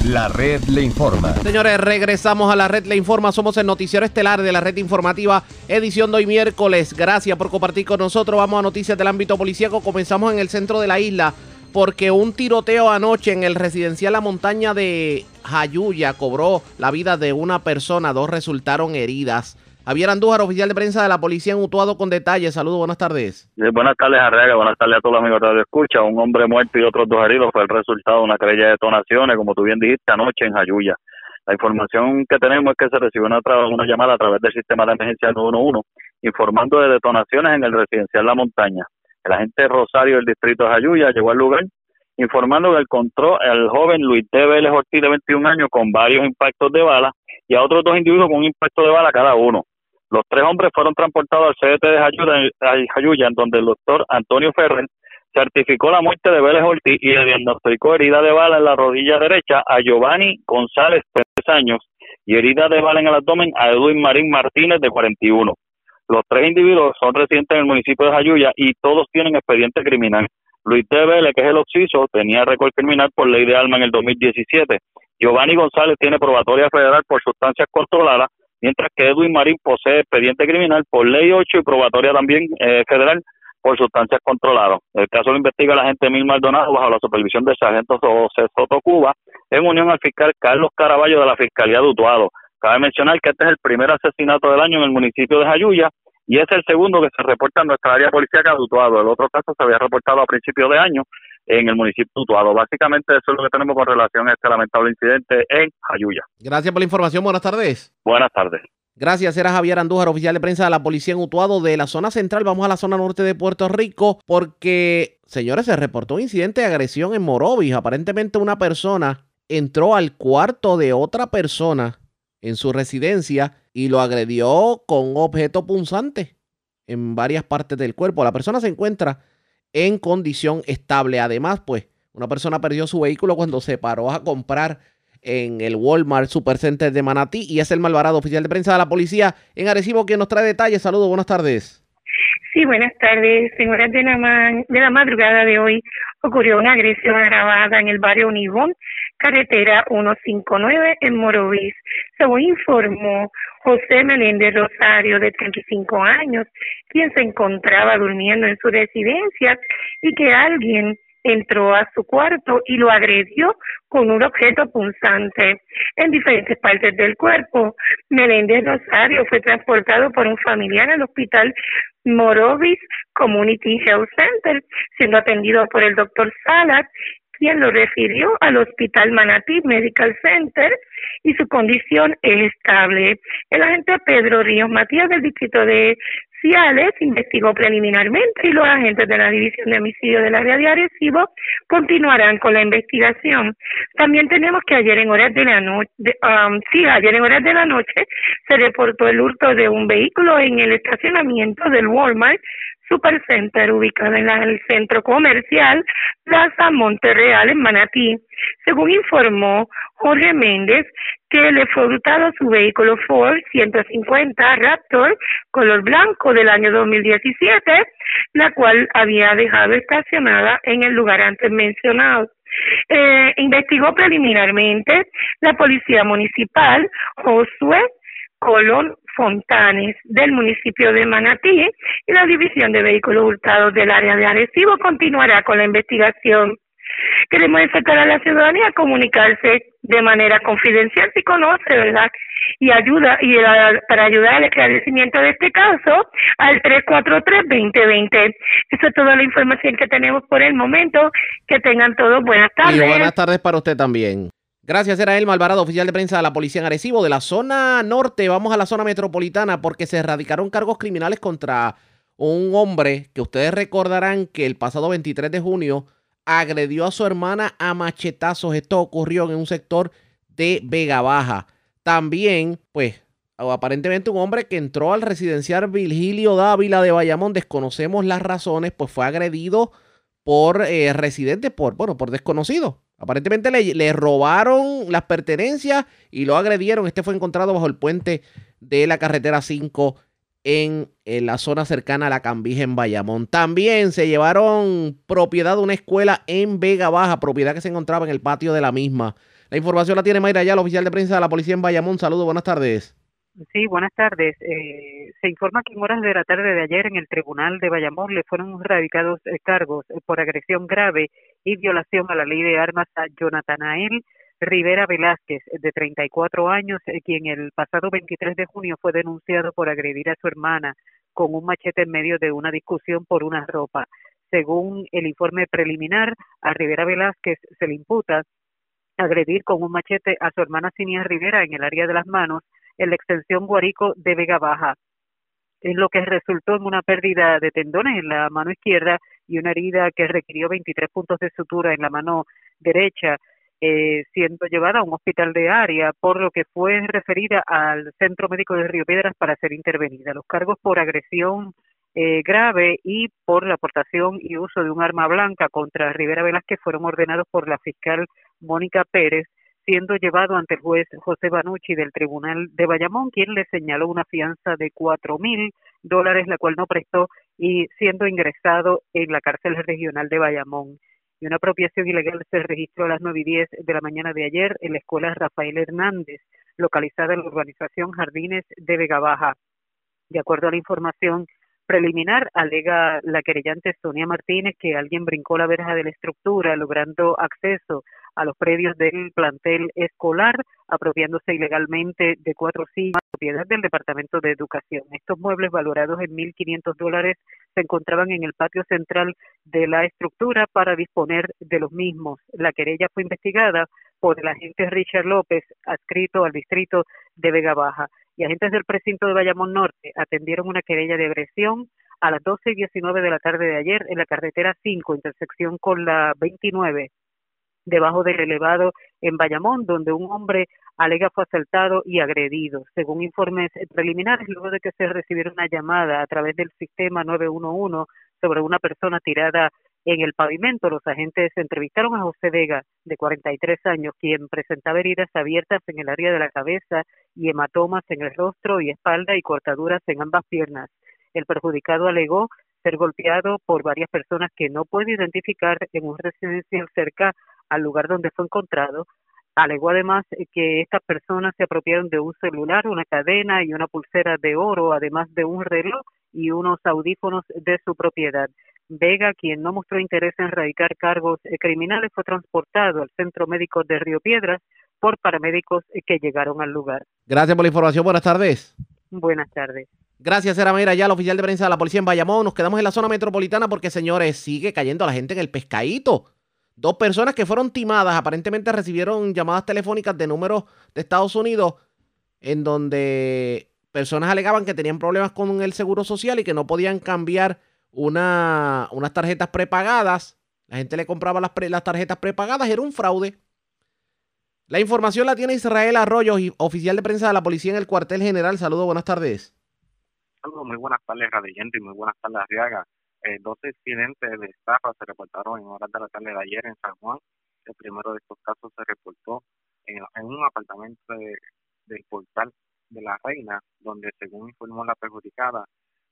La red le informa. Señores, regresamos a la red Le Informa. Somos el noticiero estelar de la red informativa, edición de hoy miércoles. Gracias por compartir con nosotros. Vamos a noticias del ámbito policíaco. Comenzamos en el centro de la isla porque un tiroteo anoche en el residencial La Montaña de Jayuya cobró la vida de una persona. Dos resultaron heridas. Javier Andújar, oficial de prensa de la policía en Utuado con detalles. Saludos, buenas tardes. Buenas tardes, Arrega. Buenas tardes a todos los amigos de Radio Escucha. Un hombre muerto y otros dos heridos fue el resultado de una querella de detonaciones, como tú bien dijiste, anoche en Jayuya. La información que tenemos es que se recibió una, una llamada a través del sistema de emergencia 911 informando de detonaciones en el residencial La Montaña. El agente Rosario del distrito de Jayuya llegó al lugar informando que encontró al joven Luis T. Vélez Ortiz de 21 años con varios impactos de bala y a otros dos individuos con un impacto de bala cada uno. Los tres hombres fueron transportados al CDT de Jayuya, en donde el doctor Antonio Ferrer certificó la muerte de Vélez Ortiz y le diagnosticó herida de bala en la rodilla derecha a Giovanni González, de 3 años, y herida de bala en el abdomen a Edwin Marín Martínez, de 41. Los tres individuos son residentes en el municipio de Jayuya y todos tienen expediente criminal. Luis T. Vélez, que es el occiso, tenía récord criminal por ley de alma en el 2017. Giovanni González tiene probatoria federal por sustancias controladas, mientras que Edwin Marín posee expediente criminal por ley 8 y probatoria también eh, federal por sustancias controladas. El caso lo investiga la agente Mil Maldonado bajo la supervisión del sargento José Soto Cuba, en unión al fiscal Carlos Caraballo de la Fiscalía de Utuado. Cabe mencionar que este es el primer asesinato del año en el municipio de Jayuya y es el segundo que se reporta en nuestra área policíaca de Utuado. El otro caso se había reportado a principios de año en el municipio de Utuado. Básicamente eso es lo que tenemos con relación a este lamentable incidente en Jayuya. Gracias por la información. Buenas tardes. Buenas tardes. Gracias, era Javier Andújar, oficial de prensa de la policía en Utuado de la zona central. Vamos a la zona norte de Puerto Rico porque, señores, se reportó un incidente de agresión en Morovis. Aparentemente una persona entró al cuarto de otra persona en su residencia y lo agredió con objeto punzante en varias partes del cuerpo. La persona se encuentra en condición estable. Además, pues, una persona perdió su vehículo cuando se paró a comprar en el Walmart Supercenter de Manatí y es el Malvarado, oficial de prensa de la policía en Arecibo, quien nos trae detalles. Saludos, buenas tardes. Sí, buenas tardes. señoras de la, de la madrugada de hoy ocurrió una agresión agravada en el barrio Univón, carretera 159 en Morovis. Según informó José Meléndez Rosario, de 35 años, quien se encontraba durmiendo en su residencia y que alguien entró a su cuarto y lo agredió con un objeto punzante en diferentes partes del cuerpo. Meléndez Rosario fue transportado por un familiar al hospital Morovis Community Health Center, siendo atendido por el doctor Salas, quien lo refirió al Hospital Manatí Medical Center y su condición es estable. El agente Pedro Ríos Matías del distrito de Ciales investigó preliminarmente y los agentes de la División de Homicidio del área de Arecibo continuarán con la investigación. También tenemos que ayer en horas de la noche, um, sí, ayer en horas de la noche se reportó el hurto de un vehículo en el estacionamiento del Walmart Supercenter ubicado en el centro comercial Plaza Monterreal en Manatí. Según informó Jorge Méndez, que le fue hurtado su vehículo Ford 150 Raptor color blanco del año 2017, la cual había dejado estacionada en el lugar antes mencionado. Eh, investigó preliminarmente la policía municipal Josué Colón Fontanes del municipio de Manatí y la División de Vehículos Hurtados del área de Arecibo continuará con la investigación. Queremos invitar a la ciudadanía a comunicarse de manera confidencial si conoce, ¿verdad? Y ayuda y para ayudar al esclarecimiento de este caso al 343-2020. Eso es toda la información que tenemos por el momento. Que tengan todos buenas tardes. Y buenas tardes para usted también. Gracias, era el Malvarado, oficial de prensa de la Policía en Arecibo. De la zona norte, vamos a la zona metropolitana porque se erradicaron cargos criminales contra un hombre que ustedes recordarán que el pasado 23 de junio agredió a su hermana a machetazos. Esto ocurrió en un sector de Vega Baja. También, pues, aparentemente un hombre que entró al residencial Virgilio Dávila de Bayamón, desconocemos las razones, pues fue agredido por eh, residentes, por, bueno, por desconocidos. Aparentemente le, robaron las pertenencias y lo agredieron. Este fue encontrado bajo el puente de la carretera 5 en, la zona cercana a la Cambija en Bayamón. También se llevaron propiedad de una escuela en Vega Baja, propiedad que se encontraba en el patio de la misma. La información la tiene Mayra el oficial de prensa de la policía en Bayamón. Saludos, buenas tardes. Sí, buenas tardes. Eh, se informa que en horas de la tarde de ayer en el Tribunal de Bayamón le fueron radicados eh, cargos eh, por agresión grave y violación a la ley de armas a Jonathanael Rivera Velázquez, de 34 años, quien el pasado 23 de junio fue denunciado por agredir a su hermana con un machete en medio de una discusión por una ropa. Según el informe preliminar, a Rivera Velázquez se le imputa agredir con un machete a su hermana Cinia Rivera en el área de las manos en la extensión Guarico de Vega Baja, en lo que resultó en una pérdida de tendones en la mano izquierda y una herida que requirió 23 puntos de sutura en la mano derecha, eh, siendo llevada a un hospital de área, por lo que fue referida al Centro Médico de Río Piedras para ser intervenida. Los cargos por agresión eh, grave y por la aportación y uso de un arma blanca contra Rivera Velázquez fueron ordenados por la fiscal Mónica Pérez siendo llevado ante el juez José Banucci del Tribunal de Bayamón, quien le señaló una fianza de cuatro mil dólares, la cual no prestó, y siendo ingresado en la cárcel regional de Bayamón. Y una apropiación ilegal se registró a las nueve y diez de la mañana de ayer en la escuela Rafael Hernández, localizada en la urbanización Jardines de Vega Baja. De acuerdo a la información preliminar, alega la querellante Sonia Martínez que alguien brincó la verja de la estructura, logrando acceso a los predios del plantel escolar, apropiándose ilegalmente de cuatro sillas, propiedad del Departamento de Educación. Estos muebles valorados en 1.500 dólares se encontraban en el patio central de la estructura para disponer de los mismos. La querella fue investigada por el agente Richard López, adscrito al distrito de Vega Baja. Y agentes del precinto de Bayamón Norte atendieron una querella de agresión a las 12 y 19 de la tarde de ayer en la carretera 5, intersección con la 29 debajo del elevado en Bayamón, donde un hombre alega fue asaltado y agredido. Según informes preliminares, luego de que se recibiera una llamada a través del sistema 911 sobre una persona tirada en el pavimento, los agentes entrevistaron a José Vega, de 43 años, quien presentaba heridas abiertas en el área de la cabeza y hematomas en el rostro y espalda y cortaduras en ambas piernas. El perjudicado alegó ser golpeado por varias personas que no puede identificar en un residencial cerca al lugar donde fue encontrado. Alegó además que estas personas se apropiaron de un celular, una cadena y una pulsera de oro, además de un reloj y unos audífonos de su propiedad. Vega, quien no mostró interés en radicar cargos eh, criminales, fue transportado al Centro Médico de Río Piedras por paramédicos eh, que llegaron al lugar. Gracias por la información. Buenas tardes. Buenas tardes. Gracias, era Mayra, ya el oficial de prensa de la policía en Bayamón. Nos quedamos en la zona metropolitana porque, señores, sigue cayendo la gente en el pescadito. Dos personas que fueron timadas aparentemente recibieron llamadas telefónicas de números de Estados Unidos en donde personas alegaban que tenían problemas con el seguro social y que no podían cambiar una, unas tarjetas prepagadas. La gente le compraba las, las tarjetas prepagadas, era un fraude. La información la tiene Israel Arroyo, oficial de prensa de la policía en el cuartel general. Saludos, buenas tardes. Saludos, muy buenas tardes, Radillente, y muy buenas tardes, Arriaga. Eh, dos incidentes de estafa se reportaron en horas de la tarde de ayer en San Juan. El primero de estos casos se reportó en, un apartamento del portal de la Reina, donde según informó la perjudicada,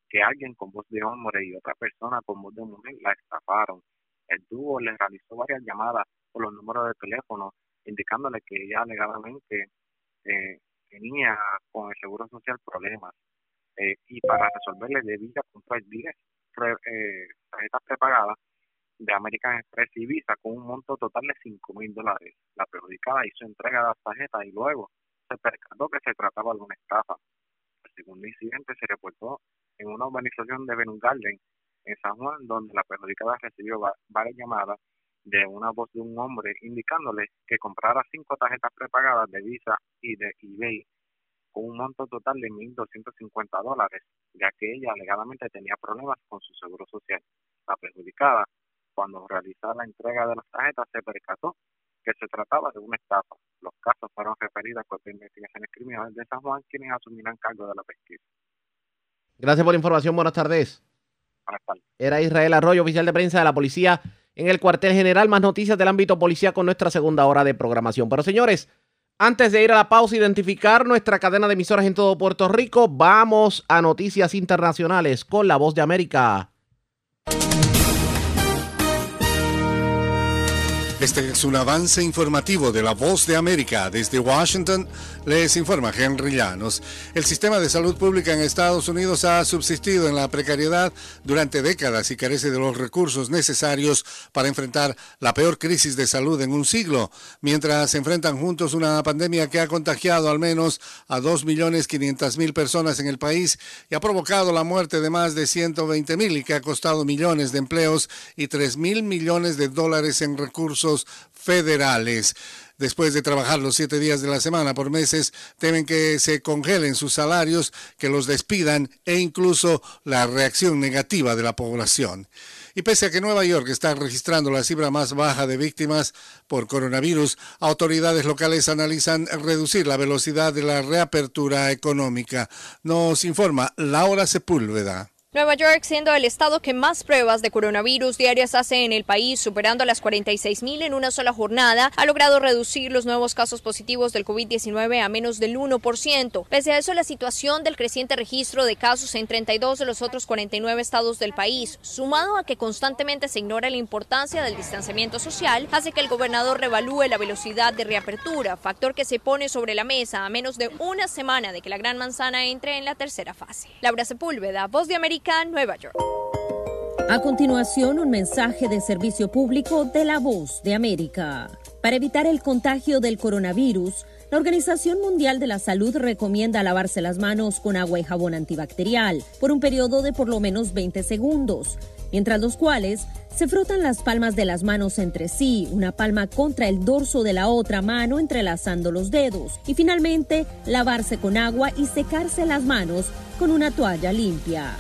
que alguien con voz de hombre y otra persona con voz de mujer la estafaron. El dúo le realizó varias llamadas por los números de teléfono, indicándole que ella alegadamente eh, tenía con el Seguro Social problemas eh, y para resolverle debía comprar 10 eh, tarjetas prepagadas de American Express y Visa con un monto total de 5 mil dólares. La perjudicada hizo entrega de las tarjetas y luego se percató que se trataba de una estafa. El segundo incidente se reportó en una urbanización de Benun Garden en San Juan, donde la perjudicada recibió varias llamadas de una voz de un hombre indicándole que comprara cinco tarjetas prepagadas de Visa y de eBay con un monto total de 1.250 dólares, ya que ella alegadamente tenía problemas con su seguro social. La perjudicada, cuando realizaba la entrega de las tarjetas, se percató que se trataba de una estafa. Los casos fueron referidos a de Investigaciones Criminales de San Juan, quienes asumirán cargo de la pesquisa. Gracias por la información. Buenas tardes. Buenas tardes. Era Israel Arroyo, oficial de prensa de la policía en el cuartel general. Más noticias del ámbito policía con nuestra segunda hora de programación. Pero señores, antes de ir a la pausa, identificar nuestra cadena de emisoras en todo Puerto Rico, vamos a noticias internacionales con la voz de América. Este es un avance informativo de la Voz de América. Desde Washington les informa Henry Llanos. El sistema de salud pública en Estados Unidos ha subsistido en la precariedad durante décadas y carece de los recursos necesarios para enfrentar la peor crisis de salud en un siglo, mientras se enfrentan juntos una pandemia que ha contagiado al menos a 2.500.000 personas en el país y ha provocado la muerte de más de 120.000 y que ha costado millones de empleos y 3.000 millones de dólares en recursos federales. Después de trabajar los siete días de la semana por meses, temen que se congelen sus salarios, que los despidan e incluso la reacción negativa de la población. Y pese a que Nueva York está registrando la cifra más baja de víctimas por coronavirus, autoridades locales analizan reducir la velocidad de la reapertura económica. Nos informa Laura Sepúlveda. Nueva York, siendo el estado que más pruebas de coronavirus diarias hace en el país, superando las 46 mil en una sola jornada, ha logrado reducir los nuevos casos positivos del COVID-19 a menos del 1%. Pese a eso, la situación del creciente registro de casos en 32 de los otros 49 estados del país, sumado a que constantemente se ignora la importancia del distanciamiento social, hace que el gobernador revalúe la velocidad de reapertura, factor que se pone sobre la mesa a menos de una semana de que la Gran Manzana entre en la tercera fase. Laura Sepúlveda, Voz de América Nueva York. A continuación, un mensaje de servicio público de la voz de América. Para evitar el contagio del coronavirus, la Organización Mundial de la Salud recomienda lavarse las manos con agua y jabón antibacterial por un periodo de por lo menos 20 segundos, mientras los cuales se frotan las palmas de las manos entre sí, una palma contra el dorso de la otra mano entrelazando los dedos y finalmente lavarse con agua y secarse las manos con una toalla limpia.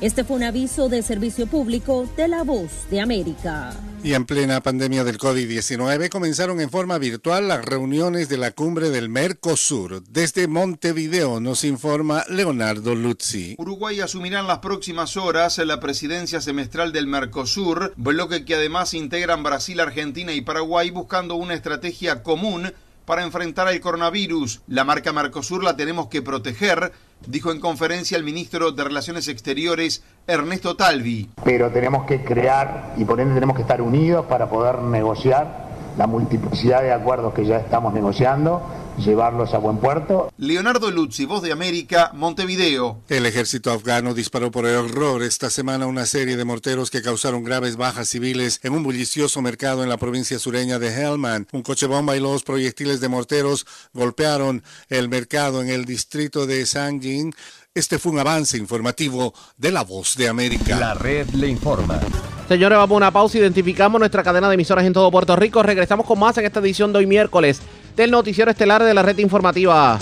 Este fue un aviso de servicio público de La Voz de América. Y en plena pandemia del COVID-19 comenzaron en forma virtual las reuniones de la cumbre del Mercosur. Desde Montevideo nos informa Leonardo Luzzi. Uruguay asumirá en las próximas horas la presidencia semestral del Mercosur, bloque que además integran Brasil, Argentina y Paraguay buscando una estrategia común para enfrentar al coronavirus. La marca Mercosur la tenemos que proteger, dijo en conferencia el ministro de Relaciones Exteriores Ernesto Talvi. Pero tenemos que crear y por ende tenemos que estar unidos para poder negociar la multiplicidad de acuerdos que ya estamos negociando llevarlos a buen puerto. Leonardo Luzzi, Voz de América, Montevideo. El ejército afgano disparó por error esta semana una serie de morteros que causaron graves bajas civiles en un bullicioso mercado en la provincia sureña de Helmand. Un coche bomba y los proyectiles de morteros golpearon el mercado en el distrito de Sanjin. Este fue un avance informativo de La Voz de América. La red le informa. Señores, vamos a una pausa. Identificamos nuestra cadena de emisoras en todo Puerto Rico. Regresamos con más en esta edición de hoy miércoles del noticiero estelar de la red informativa.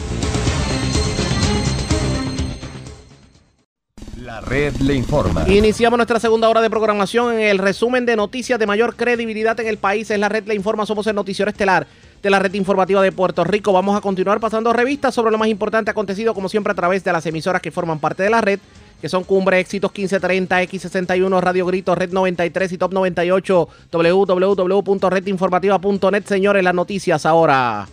La red le informa. Iniciamos nuestra segunda hora de programación en el resumen de noticias de mayor credibilidad en el país. Es la red le informa. Somos el noticiero estelar de la red informativa de Puerto Rico. Vamos a continuar pasando revistas sobre lo más importante acontecido, como siempre, a través de las emisoras que forman parte de la red que son Cumbre Éxitos 1530, X61, Radio Grito, Red 93 y Top 98, www.redinformativa.net. Señores, las noticias ahora.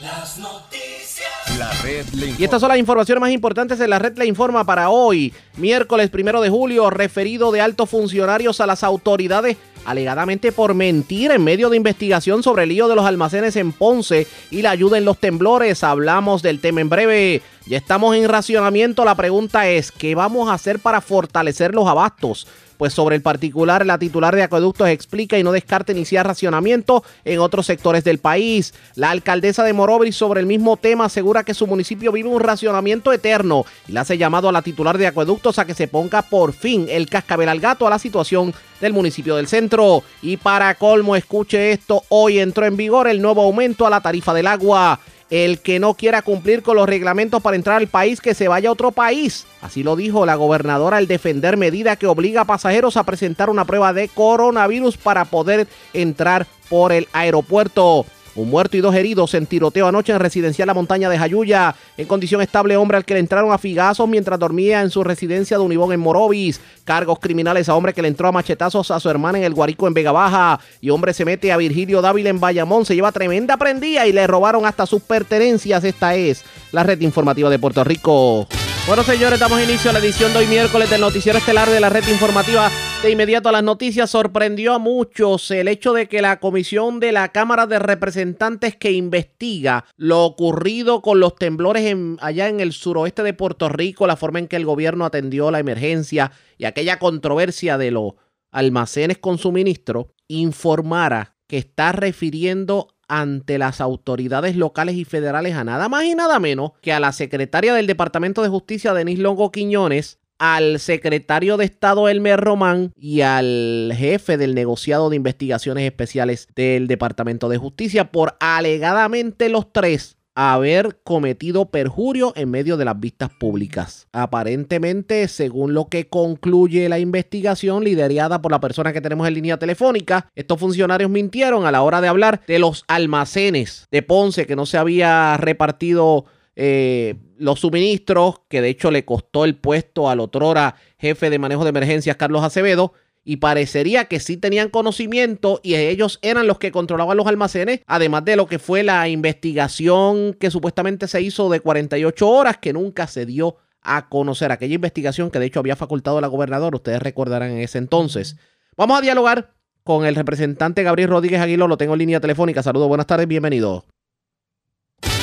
Las noticias. La red le Y estas son las informaciones más importantes de la red le informa para hoy, miércoles primero de julio, referido de altos funcionarios a las autoridades alegadamente por mentir en medio de investigación sobre el lío de los almacenes en Ponce y la ayuda en los temblores. Hablamos del tema en breve. Ya estamos en racionamiento. La pregunta es, ¿qué vamos a hacer para fortalecer los abastos? Pues sobre el particular, la titular de Acueductos explica y no descarta iniciar racionamiento en otros sectores del país. La alcaldesa de Morovis sobre el mismo tema asegura que su municipio vive un racionamiento eterno y le hace llamado a la titular de Acueductos a que se ponga por fin el cascabel al gato a la situación del municipio del centro. Y para colmo, escuche esto, hoy entró en vigor el nuevo aumento a la tarifa del agua. El que no quiera cumplir con los reglamentos para entrar al país, que se vaya a otro país. Así lo dijo la gobernadora al defender medida que obliga a pasajeros a presentar una prueba de coronavirus para poder entrar por el aeropuerto. Un muerto y dos heridos en tiroteo anoche en residencial La Montaña de Jayuya. En condición estable, hombre al que le entraron a figazos mientras dormía en su residencia de Unibón en Morovis. Cargos criminales a hombre que le entró a machetazos a su hermana en el Guarico en Vega Baja. Y hombre se mete a Virgilio Dávila en Bayamón. Se lleva tremenda prendida y le robaron hasta sus pertenencias. Esta es la red informativa de Puerto Rico. Bueno, señores, damos inicio a la edición de hoy miércoles del noticiero estelar de la red informativa. De inmediato a las noticias sorprendió a muchos el hecho de que la comisión de la Cámara de Representantes que investiga lo ocurrido con los temblores en, allá en el suroeste de Puerto Rico, la forma en que el gobierno atendió la emergencia y aquella controversia de los almacenes con suministro, informara que está refiriendo ante las autoridades locales y federales a nada más y nada menos que a la secretaria del Departamento de Justicia, Denise Longo Quiñones, al secretario de Estado Elmer Román y al jefe del negociado de investigaciones especiales del Departamento de Justicia. Por alegadamente los tres haber cometido perjurio en medio de las vistas públicas. Aparentemente, según lo que concluye la investigación liderada por la persona que tenemos en línea telefónica, estos funcionarios mintieron a la hora de hablar de los almacenes de Ponce que no se había repartido eh, los suministros, que de hecho le costó el puesto al otrora jefe de manejo de emergencias Carlos Acevedo y parecería que sí tenían conocimiento y ellos eran los que controlaban los almacenes, además de lo que fue la investigación que supuestamente se hizo de 48 horas que nunca se dio a conocer, aquella investigación que de hecho había facultado la gobernadora, ustedes recordarán en ese entonces. Vamos a dialogar con el representante Gabriel Rodríguez Aguilo, lo tengo en línea telefónica. Saludos, buenas tardes, bienvenido.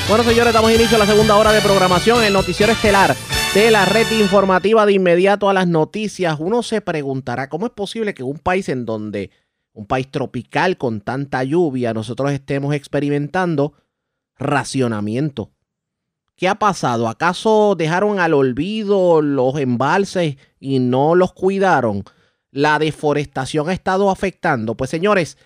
Bueno, señores, damos inicio a la segunda hora de programación, el noticiero estelar de la red informativa de inmediato a las noticias. Uno se preguntará cómo es posible que un país en donde, un país tropical con tanta lluvia, nosotros estemos experimentando racionamiento. ¿Qué ha pasado? ¿Acaso dejaron al olvido los embalses y no los cuidaron? ¿La deforestación ha estado afectando? Pues señores,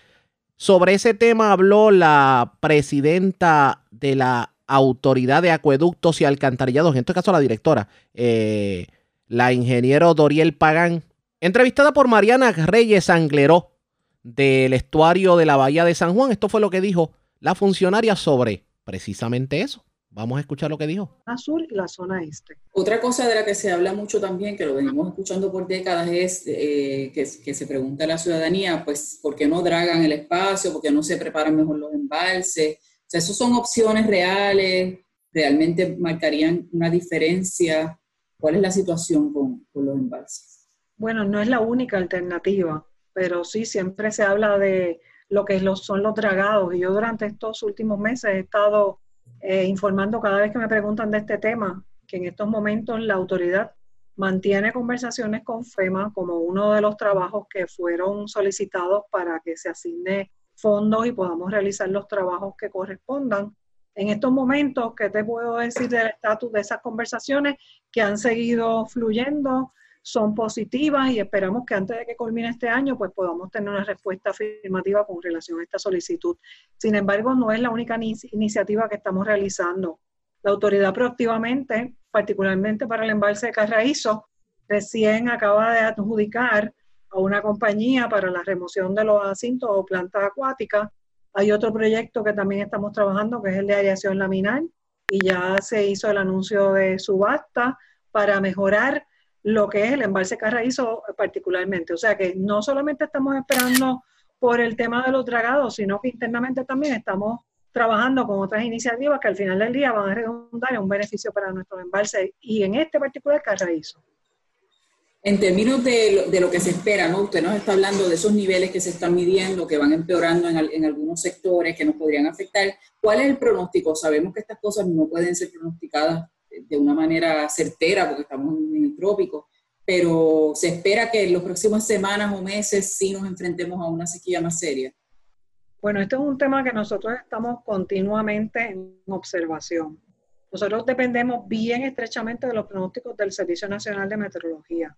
sobre ese tema habló la presidenta de la Autoridad de Acueductos y Alcantarillados, en este caso la directora, eh, la ingeniero Doriel Pagán, entrevistada por Mariana Reyes Angleró del estuario de la Bahía de San Juan. Esto fue lo que dijo la funcionaria sobre precisamente eso. Vamos a escuchar lo que dijo. La sur y la zona este. Otra cosa de la que se habla mucho también, que lo venimos escuchando por décadas, es eh, que, que, se pregunta a la ciudadanía, pues, ¿por qué no dragan el espacio? ¿Por qué no se preparan mejor los embalses? Sea, esas son opciones reales, realmente marcarían una diferencia. ¿Cuál es la situación con, con los embalses? Bueno, no es la única alternativa, pero sí siempre se habla de lo que son los dragados. Y yo durante estos últimos meses he estado eh, informando cada vez que me preguntan de este tema, que en estos momentos la autoridad mantiene conversaciones con FEMA como uno de los trabajos que fueron solicitados para que se asigne fondos y podamos realizar los trabajos que correspondan. En estos momentos, ¿qué te puedo decir del estatus de esas conversaciones que han seguido fluyendo? son positivas y esperamos que antes de que culmine este año pues podamos tener una respuesta afirmativa con relación a esta solicitud. Sin embargo, no es la única iniciativa que estamos realizando. La autoridad proactivamente, particularmente para el embalse de Carraízo, recién acaba de adjudicar a una compañía para la remoción de los asintos o plantas acuáticas. Hay otro proyecto que también estamos trabajando, que es el de aireación laminar, y ya se hizo el anuncio de subasta para mejorar lo que es el embalse Carraízo particularmente. O sea que no solamente estamos esperando por el tema de los dragados, sino que internamente también estamos trabajando con otras iniciativas que al final del día van a redundar en un beneficio para nuestros embalses y en este particular Carraízo. En términos de lo, que se espera, ¿no? Usted nos está hablando de esos niveles que se están midiendo, que van empeorando en, en, algunos sectores, que nos podrían afectar. ¿Cuál es el pronóstico? Sabemos que estas cosas no pueden ser pronosticadas de una manera certera porque estamos en el trópico, pero se espera que en las próximas semanas o meses sí nos enfrentemos a una sequía más seria. Bueno, este es un tema que nosotros estamos continuamente en observación. Nosotros dependemos bien estrechamente de los pronósticos del Servicio Nacional de Meteorología.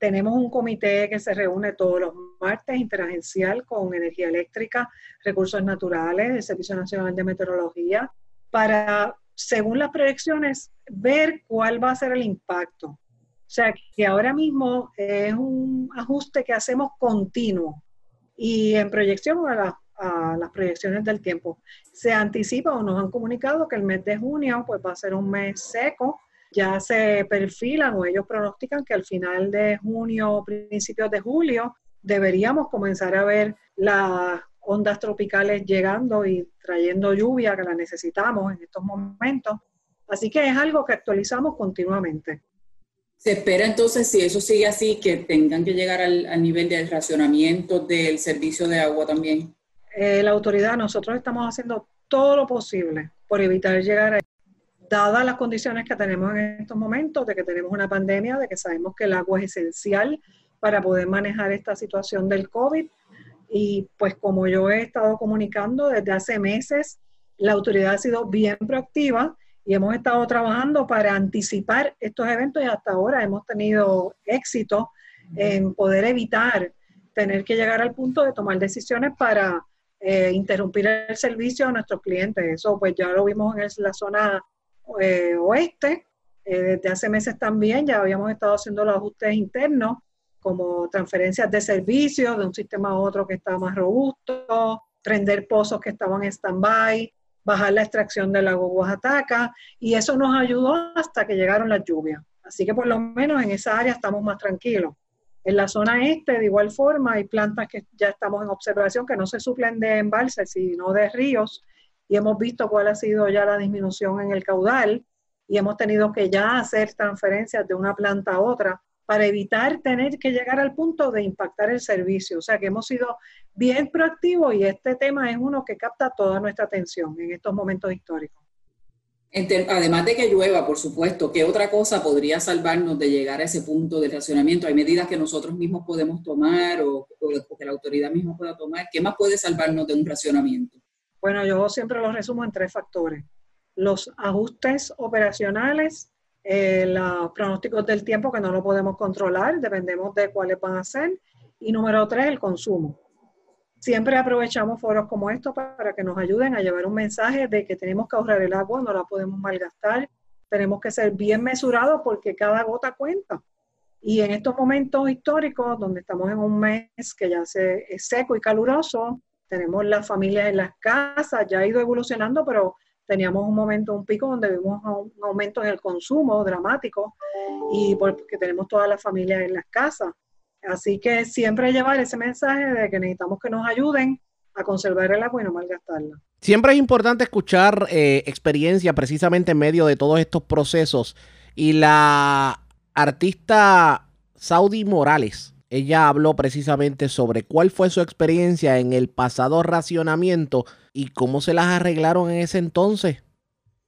Tenemos un comité que se reúne todos los martes interagencial con energía eléctrica, recursos naturales, el Servicio Nacional de Meteorología, para según las proyecciones, ver cuál va a ser el impacto. O sea, que ahora mismo es un ajuste que hacemos continuo y en proyección a, las proyecciones del tiempo. Se anticipa o nos han comunicado que el mes de junio pues, va a ser un mes seco. Ya se perfilan o ellos pronostican que al final de junio o principios de julio deberíamos comenzar a ver la ondas tropicales llegando y trayendo lluvia que la necesitamos en estos momentos. Así que es algo que actualizamos continuamente. ¿Se espera entonces, si eso sigue así, que tengan que llegar al, nivel de racionamiento del servicio de agua también? Eh, la autoridad, nosotros estamos haciendo todo lo posible por evitar llegar a dadas las condiciones que tenemos en estos momentos, de que tenemos una pandemia, de que sabemos que el agua es esencial para poder manejar esta situación del COVID, y pues como yo he estado comunicando desde hace meses, la autoridad ha sido bien proactiva y hemos estado trabajando para anticipar estos eventos y hasta ahora hemos tenido éxito en poder evitar tener que llegar al punto de tomar decisiones para eh, interrumpir el servicio a nuestros clientes. Eso pues ya lo vimos en la zona eh, oeste, eh, desde hace meses también ya habíamos estado haciendo los ajustes internos como transferencias de servicios de un sistema a otro que estaba más robusto, prender pozos que estaban en stand-by, bajar la extracción del lago Oaxaca, y eso nos ayudó hasta que llegaron las lluvias. Así que por lo menos en esa área estamos más tranquilos. En la zona este, de igual forma, hay plantas que ya estamos en observación que no se suplen de embalses, sino de ríos, y hemos visto cuál ha sido ya la disminución en el caudal, y hemos tenido que ya hacer transferencias de una planta a otra para evitar tener que llegar al punto de impactar el servicio. O sea que hemos sido bien proactivos y este tema es uno que capta toda nuestra atención en estos momentos históricos. Además de que llueva, por supuesto, ¿qué otra cosa podría salvarnos de llegar a ese punto de racionamiento? ¿Hay medidas que nosotros mismos podemos tomar o, o que la autoridad misma pueda tomar? ¿Qué más puede salvarnos de un racionamiento? Bueno, yo siempre lo resumo en tres factores. Los ajustes operacionales, eh, los pronósticos del tiempo que no lo podemos controlar, dependemos de cuáles van a ser. Y número tres, el consumo. Siempre aprovechamos foros como estos para que nos ayuden a llevar un mensaje de que tenemos que ahorrar el agua, no la podemos malgastar, tenemos que ser bien mesurados porque cada gota cuenta. Y en estos momentos históricos, donde estamos en un mes que ya se, es seco y caluroso, tenemos las familias en las casas, ya ha ido evolucionando, pero teníamos un momento, un pico donde vimos un aumento en el consumo dramático y porque tenemos todas las familias en las casas. Así que siempre llevar ese mensaje de que necesitamos que nos ayuden a conservar el agua y no malgastarla. Siempre es importante escuchar eh, experiencia precisamente en medio de todos estos procesos. Y la artista Saudi Morales, ella habló precisamente sobre cuál fue su experiencia en el pasado racionamiento y cómo se las arreglaron en ese entonces.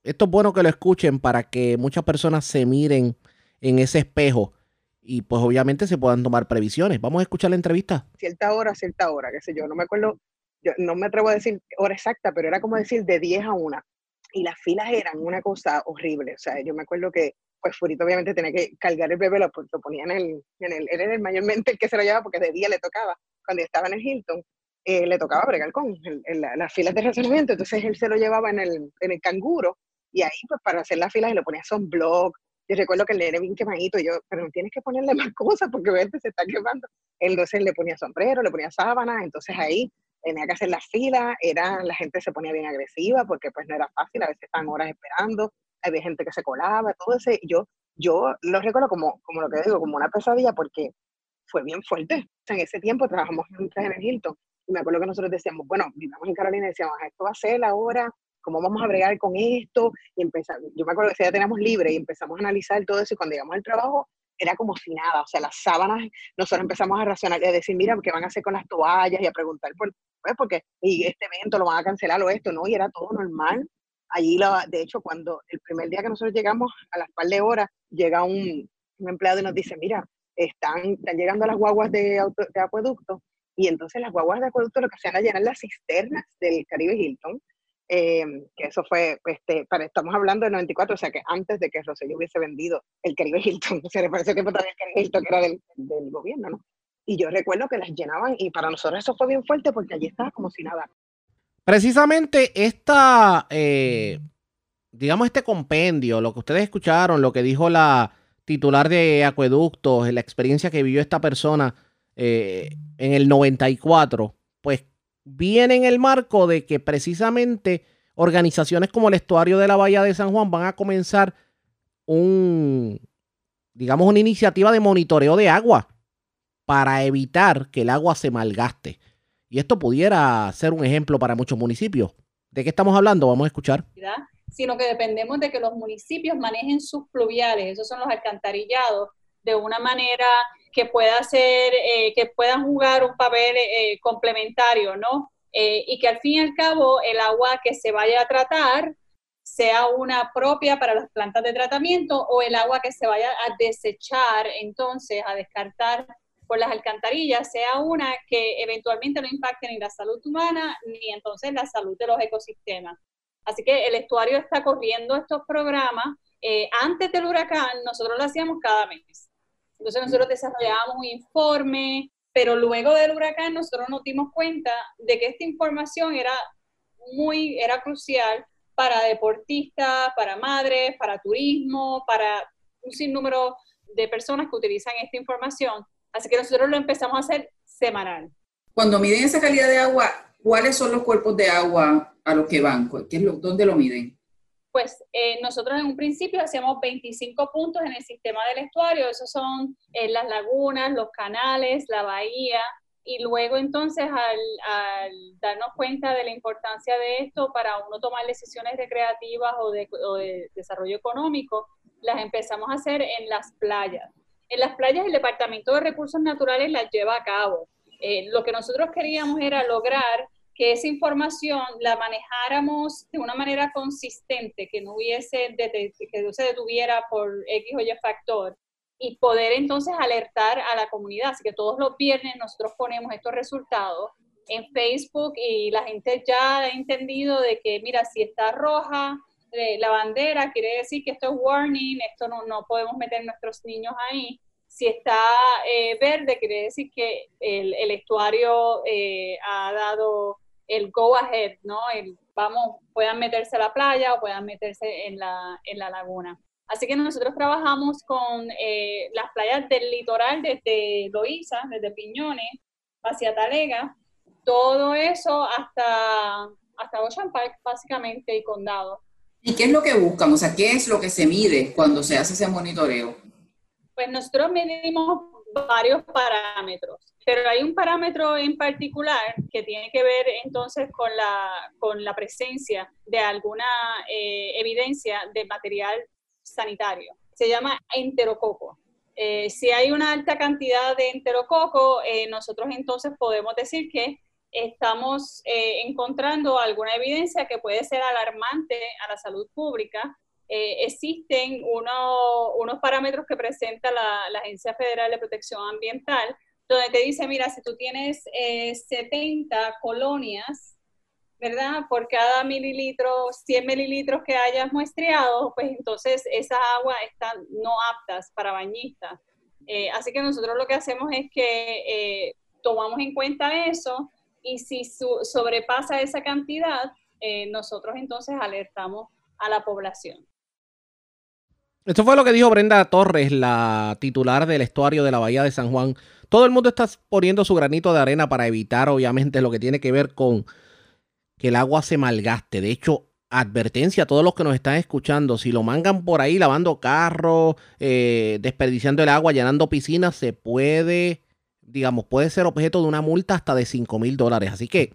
Esto es bueno que lo escuchen para que muchas personas se miren en ese espejo y pues obviamente se puedan tomar previsiones. Vamos a escuchar la entrevista. Cierta hora, cierta hora, qué sé yo, no me acuerdo, yo no me atrevo a decir hora exacta, pero era como decir de 10 a 1. Y las filas eran una cosa horrible, o sea, yo me acuerdo que pues Furito obviamente tenía que cargar el bebé, lo, lo ponía en el, en el, era el mayormente el que se lo llevaba porque de día le tocaba, cuando estaba en el Hilton, eh, le tocaba bregar con las filas de razonamiento, entonces él se lo llevaba en el, en el canguro y ahí pues para hacer las filas y le ponía son blog. Yo recuerdo que el nene bien quemadito, yo, pero tienes que ponerle más cosas porque verte se está quemando. Entonces le ponía sombrero, le ponía sábanas, entonces ahí tenía que hacer la fila, era, la gente se ponía bien agresiva porque pues no era fácil, a veces estaban horas esperando, había gente que se colaba, todo ese, yo, yo lo recuerdo como, como lo que digo, como una pesadilla porque fue bien fuerte. en ese tiempo trabajamos en el Hilton y me acuerdo que nosotros decíamos, bueno, vivamos en Carolina y decíamos, esto va a ser la hora cómo vamos a bregar con esto, y empezamos, yo me acuerdo que ya teníamos libre y empezamos a analizar todo eso, y cuando llegamos al trabajo, era como si nada, o sea, las sábanas, nosotros empezamos a racionar y a decir, mira, ¿qué van a hacer con las toallas? Y a preguntar, por, pues, porque y este evento lo van a cancelar o esto, ¿no? Y era todo normal. Allí, la, de hecho, cuando el primer día que nosotros llegamos, a las par de horas, llega un, empleado y nos dice, mira, están, están llegando las guaguas de, auto, de acueducto, y entonces las guaguas de acueducto lo que hacían era llenar las cisternas del Caribe Hilton, eh, que eso fue, este, para, estamos hablando de 94, o sea que antes de que Rosselló hubiese vendido el Caribe Hilton, o sea, para ese tiempo también el Caribe Hilton que era del, del, gobierno, ¿no? Y yo recuerdo que las llenaban y para nosotros eso fue bien fuerte porque allí estaba como si nada. Precisamente esta, eh, digamos, este compendio, lo que ustedes escucharon, lo que dijo la titular de Acueductos, la experiencia que vivió esta persona eh, en el 94, pues viene en el marco de que precisamente organizaciones como el Estuario de la Bahía de San Juan van a comenzar un, digamos, una iniciativa de monitoreo de agua para evitar que el agua se malgaste. Y esto pudiera ser un ejemplo para muchos municipios. ¿De qué estamos hablando? Vamos a escuchar. Sino que dependemos de que los municipios manejen sus pluviales, esos son los alcantarillados, de una manera que pueda ser, eh, que puedan jugar un papel eh, complementario, ¿no? Eh, y que al fin y al cabo el agua que se vaya a tratar sea una propia para las plantas de tratamiento o el agua que se vaya a desechar, entonces a descartar por las alcantarillas, sea una que eventualmente no impacte ni la salud humana ni entonces la salud de los ecosistemas. Así que el estuario está corriendo estos programas. antes del huracán, nosotros lo hacíamos cada mes. Entonces nosotros desarrollábamos un informe, pero luego del huracán nosotros nos dimos cuenta de que esta información era muy, era crucial para deportistas, para madres, para turismo, para un sinnúmero de personas que utilizan esta información. Así que nosotros lo empezamos a hacer semanal. Cuando miden esa calidad de agua, ¿cuáles son los cuerpos de agua a los que van? ¿Qué es lo, ¿Dónde lo miden? pues eh, nosotros en un principio hacíamos 25 puntos en el sistema del estuario, esos son eh, las lagunas, los canales, la bahía, y luego entonces al, darnos cuenta de la importancia de esto para uno tomar decisiones recreativas o de, desarrollo económico, las empezamos a hacer en las playas. En las playas el Departamento de Recursos Naturales las lleva a cabo. Eh, lo que nosotros queríamos era lograr que esa información la manejáramos de una manera consistente, que no hubiese, que no se detuviera por X o Y factor y poder entonces alertar a la comunidad. Así que todos los viernes nosotros ponemos estos resultados en Facebook y la gente ya ha entendido de que, mira, si está roja eh, la bandera, quiere decir que esto es warning, esto no, no podemos meter nuestros niños ahí. Si está eh, verde, quiere decir que el, el estuario eh, ha dado el go ahead, ¿no? El vamos, puedan meterse a la playa o puedan meterse en la, en la laguna. Así que nosotros trabajamos con eh, las playas del litoral desde Loíza, desde Piñones, hacia Talega, todo eso hasta, hasta Ocean Park, básicamente, y Condado. ¿Y qué es lo que buscan? O sea, ¿qué es lo que se mide cuando se hace ese monitoreo? Pues nosotros medimos varios parámetros, pero hay un parámetro en particular que tiene que ver entonces con la, con la presencia de alguna eh, evidencia de material sanitario. Se llama enterococo. Eh, si hay una alta cantidad de enterococo, eh, nosotros entonces podemos decir que estamos eh, encontrando alguna evidencia que puede ser alarmante a la salud pública. existen unos parámetros que presenta la, la, Agencia Federal de Protección Ambiental, donde te dice, mira, si tú tienes 70 colonias ¿verdad? Por cada mililitro, 100 mililitros que hayas muestreado, pues entonces esas aguas están no aptas para bañistas. Eh, así que nosotros lo que hacemos es que eh, tomamos en cuenta eso y si sobrepasa esa cantidad, eh, nosotros entonces alertamos a la población. Esto fue lo que dijo Brenda Torres, la titular del estuario de la Bahía de San Juan. Todo el mundo está poniendo su granito de arena para evitar, obviamente, lo que tiene que ver con que el agua se malgaste. De hecho, advertencia a todos los que nos están escuchando, si lo mangan por ahí lavando carros, eh, desperdiciando el agua, llenando piscinas, se puede, digamos, puede ser objeto de una multa hasta de 5 mil dólares. Así que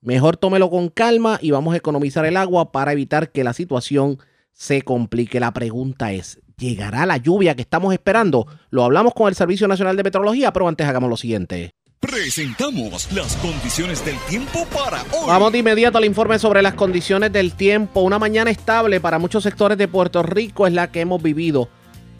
mejor tómelo con calma y vamos a economizar el agua para evitar que la situación se complique. La pregunta es, ¿llegará la lluvia que estamos esperando? Lo hablamos con el Servicio Nacional de Meteorología, pero antes hagamos lo siguiente. Presentamos las condiciones del tiempo para hoy. Vamos de inmediato al informe sobre las condiciones del tiempo. Una mañana estable para muchos sectores de Puerto Rico es la que hemos vivido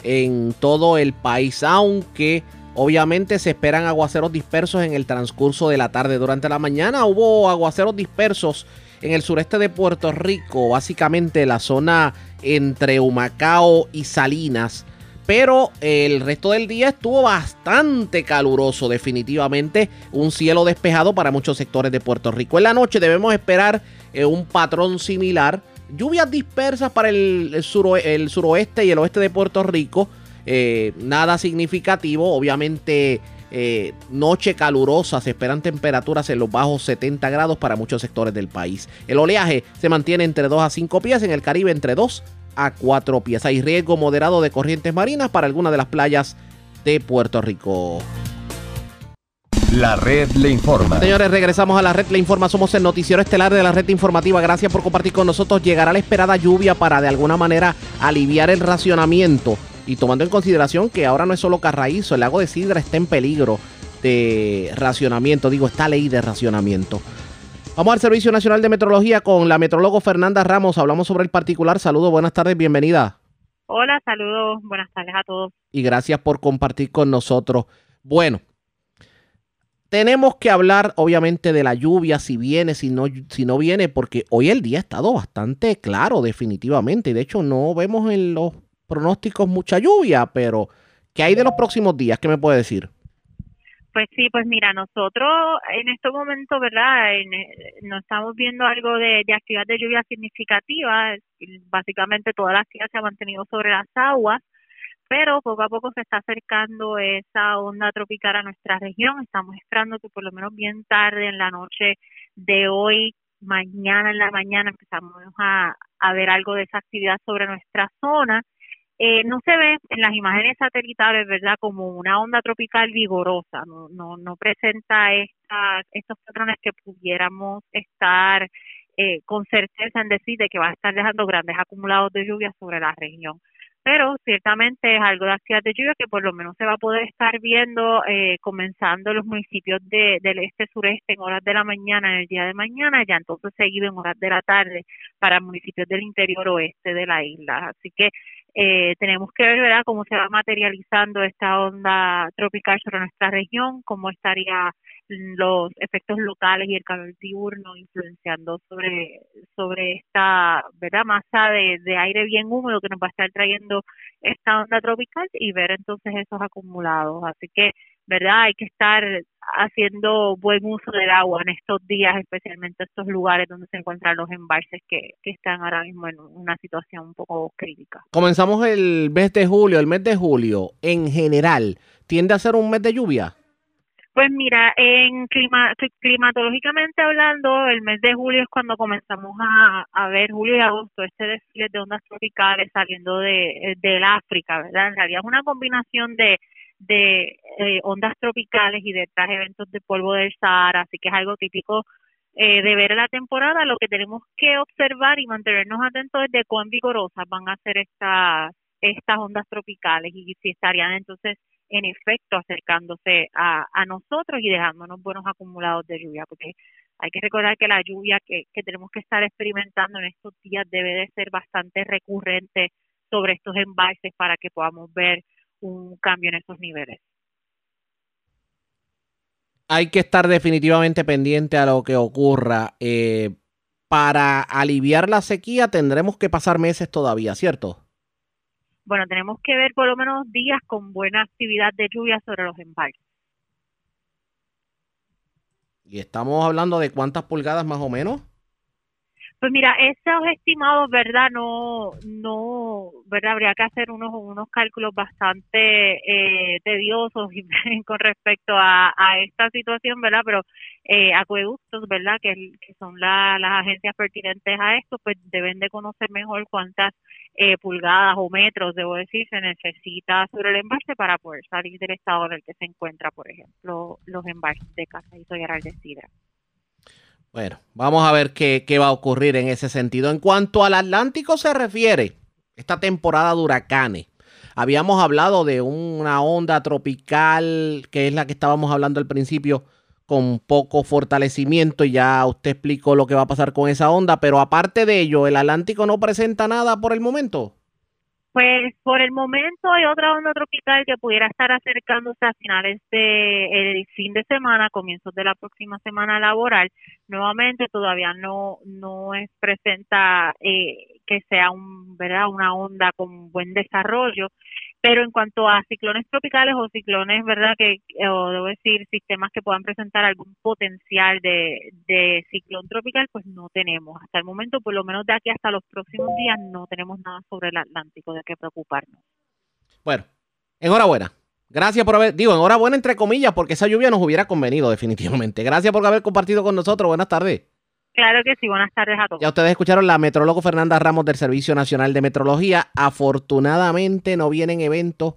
en todo el país, aunque obviamente se esperan aguaceros dispersos en el transcurso de la tarde. Durante la mañana hubo aguaceros dispersos en el sureste de Puerto Rico, básicamente la zona entre Humacao y Salinas pero el resto del día estuvo bastante caluroso definitivamente, un cielo despejado para muchos sectores de Puerto Rico. En la noche debemos esperar eh, un patrón similar, lluvias dispersas para el, suroeste y el oeste de Puerto Rico, eh, nada significativo, obviamente eh, noche calurosa, se esperan temperaturas en los bajos 70 grados para muchos sectores del país. El oleaje se mantiene entre 2 a 5 pies, en el Caribe entre 2 a cuatro pies. Hay riesgo moderado de corrientes marinas para algunas de las playas de Puerto Rico. La red le informa. Señores, regresamos a la red le informa. Somos el noticiero estelar de la red informativa. Gracias por compartir con nosotros. Llegará la esperada lluvia para de alguna manera aliviar el racionamiento. Y tomando en consideración que ahora no es solo Carraízo, el lago de Sidra está en peligro de racionamiento. Digo, esta ley de racionamiento. Vamos al Servicio Nacional de Metrología con la metrólogo Fernanda Ramos. Hablamos sobre el particular. Saludos, buenas tardes, bienvenida. Hola, saludos, buenas tardes a todos. Y gracias por compartir con nosotros. Bueno, tenemos que hablar obviamente de la lluvia, si viene, si no, si no viene, porque hoy el día ha estado bastante claro definitivamente. De hecho, no vemos en los pronósticos mucha lluvia, pero ¿qué hay de los próximos días? ¿Qué me puede decir? Pues sí, pues mira, nosotros en este momento, ¿verdad? En, eh, no estamos viendo algo de, actividad de lluvia significativa, básicamente toda la actividad se ha mantenido sobre las aguas, pero poco a poco se está acercando esa onda tropical a nuestra región, estamos esperando que por lo menos bien tarde en la noche de hoy, mañana en la mañana empezamos a, a ver algo de esa actividad sobre nuestra zona eh, no se ve en las imágenes satelitales, ¿verdad?, como una onda tropical vigorosa, no, no, presenta estas, estos patrones que pudiéramos estar eh, con certeza en decir de que va a estar dejando grandes acumulados de lluvia sobre la región. Pero ciertamente es algo de actividad de lluvia que por lo menos se va a poder estar viendo eh, comenzando en los municipios de, del este-sureste en horas de la mañana, en el día de mañana, ya entonces seguido en horas de la tarde para municipios del interior oeste de la isla. Así que eh, tenemos que ver ¿verdad? cómo se va materializando esta onda tropical sobre nuestra región, cómo estaría los efectos locales y el calor diurno influenciando sobre sobre esta verdad masa de, de aire bien húmedo que nos va a estar trayendo esta onda tropical y ver entonces esos acumulados. Así que verdad hay que estar haciendo buen uso del agua en estos días, especialmente estos lugares donde se encuentran los embalses que, que están ahora mismo en una situación un poco crítica. Comenzamos el mes de julio. El mes de julio, en general, tiende a ser un mes de lluvia. Pues mira, en clima, climatológicamente hablando, el mes de julio es cuando comenzamos a, a ver julio y agosto este desfile de ondas tropicales saliendo de del África, ¿verdad? En realidad es una combinación de de eh, ondas tropicales y de estas eventos de polvo del Sahara, así que es algo típico eh, de ver la temporada. Lo que tenemos que observar y mantenernos atentos es de cuán vigorosas van a ser estas estas ondas tropicales y si estarían entonces en efecto acercándose a, a nosotros y dejándonos buenos acumulados de lluvia, porque hay que recordar que la lluvia que, que tenemos que estar experimentando en estos días debe de ser bastante recurrente sobre estos embalses para que podamos ver un cambio en esos niveles. Hay que estar definitivamente pendiente a lo que ocurra. Eh, para aliviar la sequía tendremos que pasar meses todavía, ¿cierto? Bueno, tenemos que ver por lo menos días con buena actividad de lluvia sobre los embalses. Y estamos hablando de cuántas pulgadas más o menos. Pues mira, esos estimados, ¿verdad? No, no, ¿verdad? Habría que hacer unos, unos cálculos bastante eh, tediosos con respecto a, esta situación, ¿verdad? Pero eh, acueductos, ¿verdad? Que, que son las agencias pertinentes a esto, pues deben de conocer mejor cuántas eh, pulgadas o metros, debo decir, se necesita sobre el embalse para poder salir del estado en el que se encuentra, por ejemplo, los embalses de Casa y Soyaral de Sidra. Bueno, vamos a ver qué, qué, va a ocurrir en ese sentido. En cuanto al Atlántico se refiere, esta temporada de huracanes, habíamos hablado de una onda tropical, que es la que estábamos hablando al principio, con poco fortalecimiento, y ya usted explicó lo que va a pasar con esa onda, pero aparte de ello, ¿el Atlántico no presenta nada por el momento? Pues por el momento hay otra onda tropical que pudiera estar acercándose a finales de el fin de semana, comienzos de la próxima semana laboral. Nuevamente todavía no no es presenta eh, que sea un verdad una onda con buen desarrollo pero en cuanto a ciclones tropicales o ciclones, ¿verdad? Que, o debo decir, sistemas que puedan presentar algún potencial de, de ciclón tropical, pues no tenemos. Hasta el momento, por lo menos de aquí hasta los próximos días, no tenemos nada sobre el Atlántico de qué preocuparnos. Bueno, enhorabuena. Gracias por haber, digo, enhorabuena entre comillas, porque esa lluvia nos hubiera convenido definitivamente. Gracias por haber compartido con nosotros. Buenas tardes. Claro que sí, buenas tardes a todos. Ya ustedes escucharon la metrólogo Fernanda Ramos del Servicio Nacional de Metrología. Afortunadamente no vienen eventos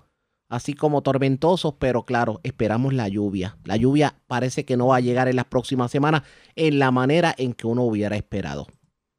así como tormentosos, pero claro, esperamos la lluvia. La lluvia parece que no va a llegar en las próximas semanas en la manera en que uno hubiera esperado.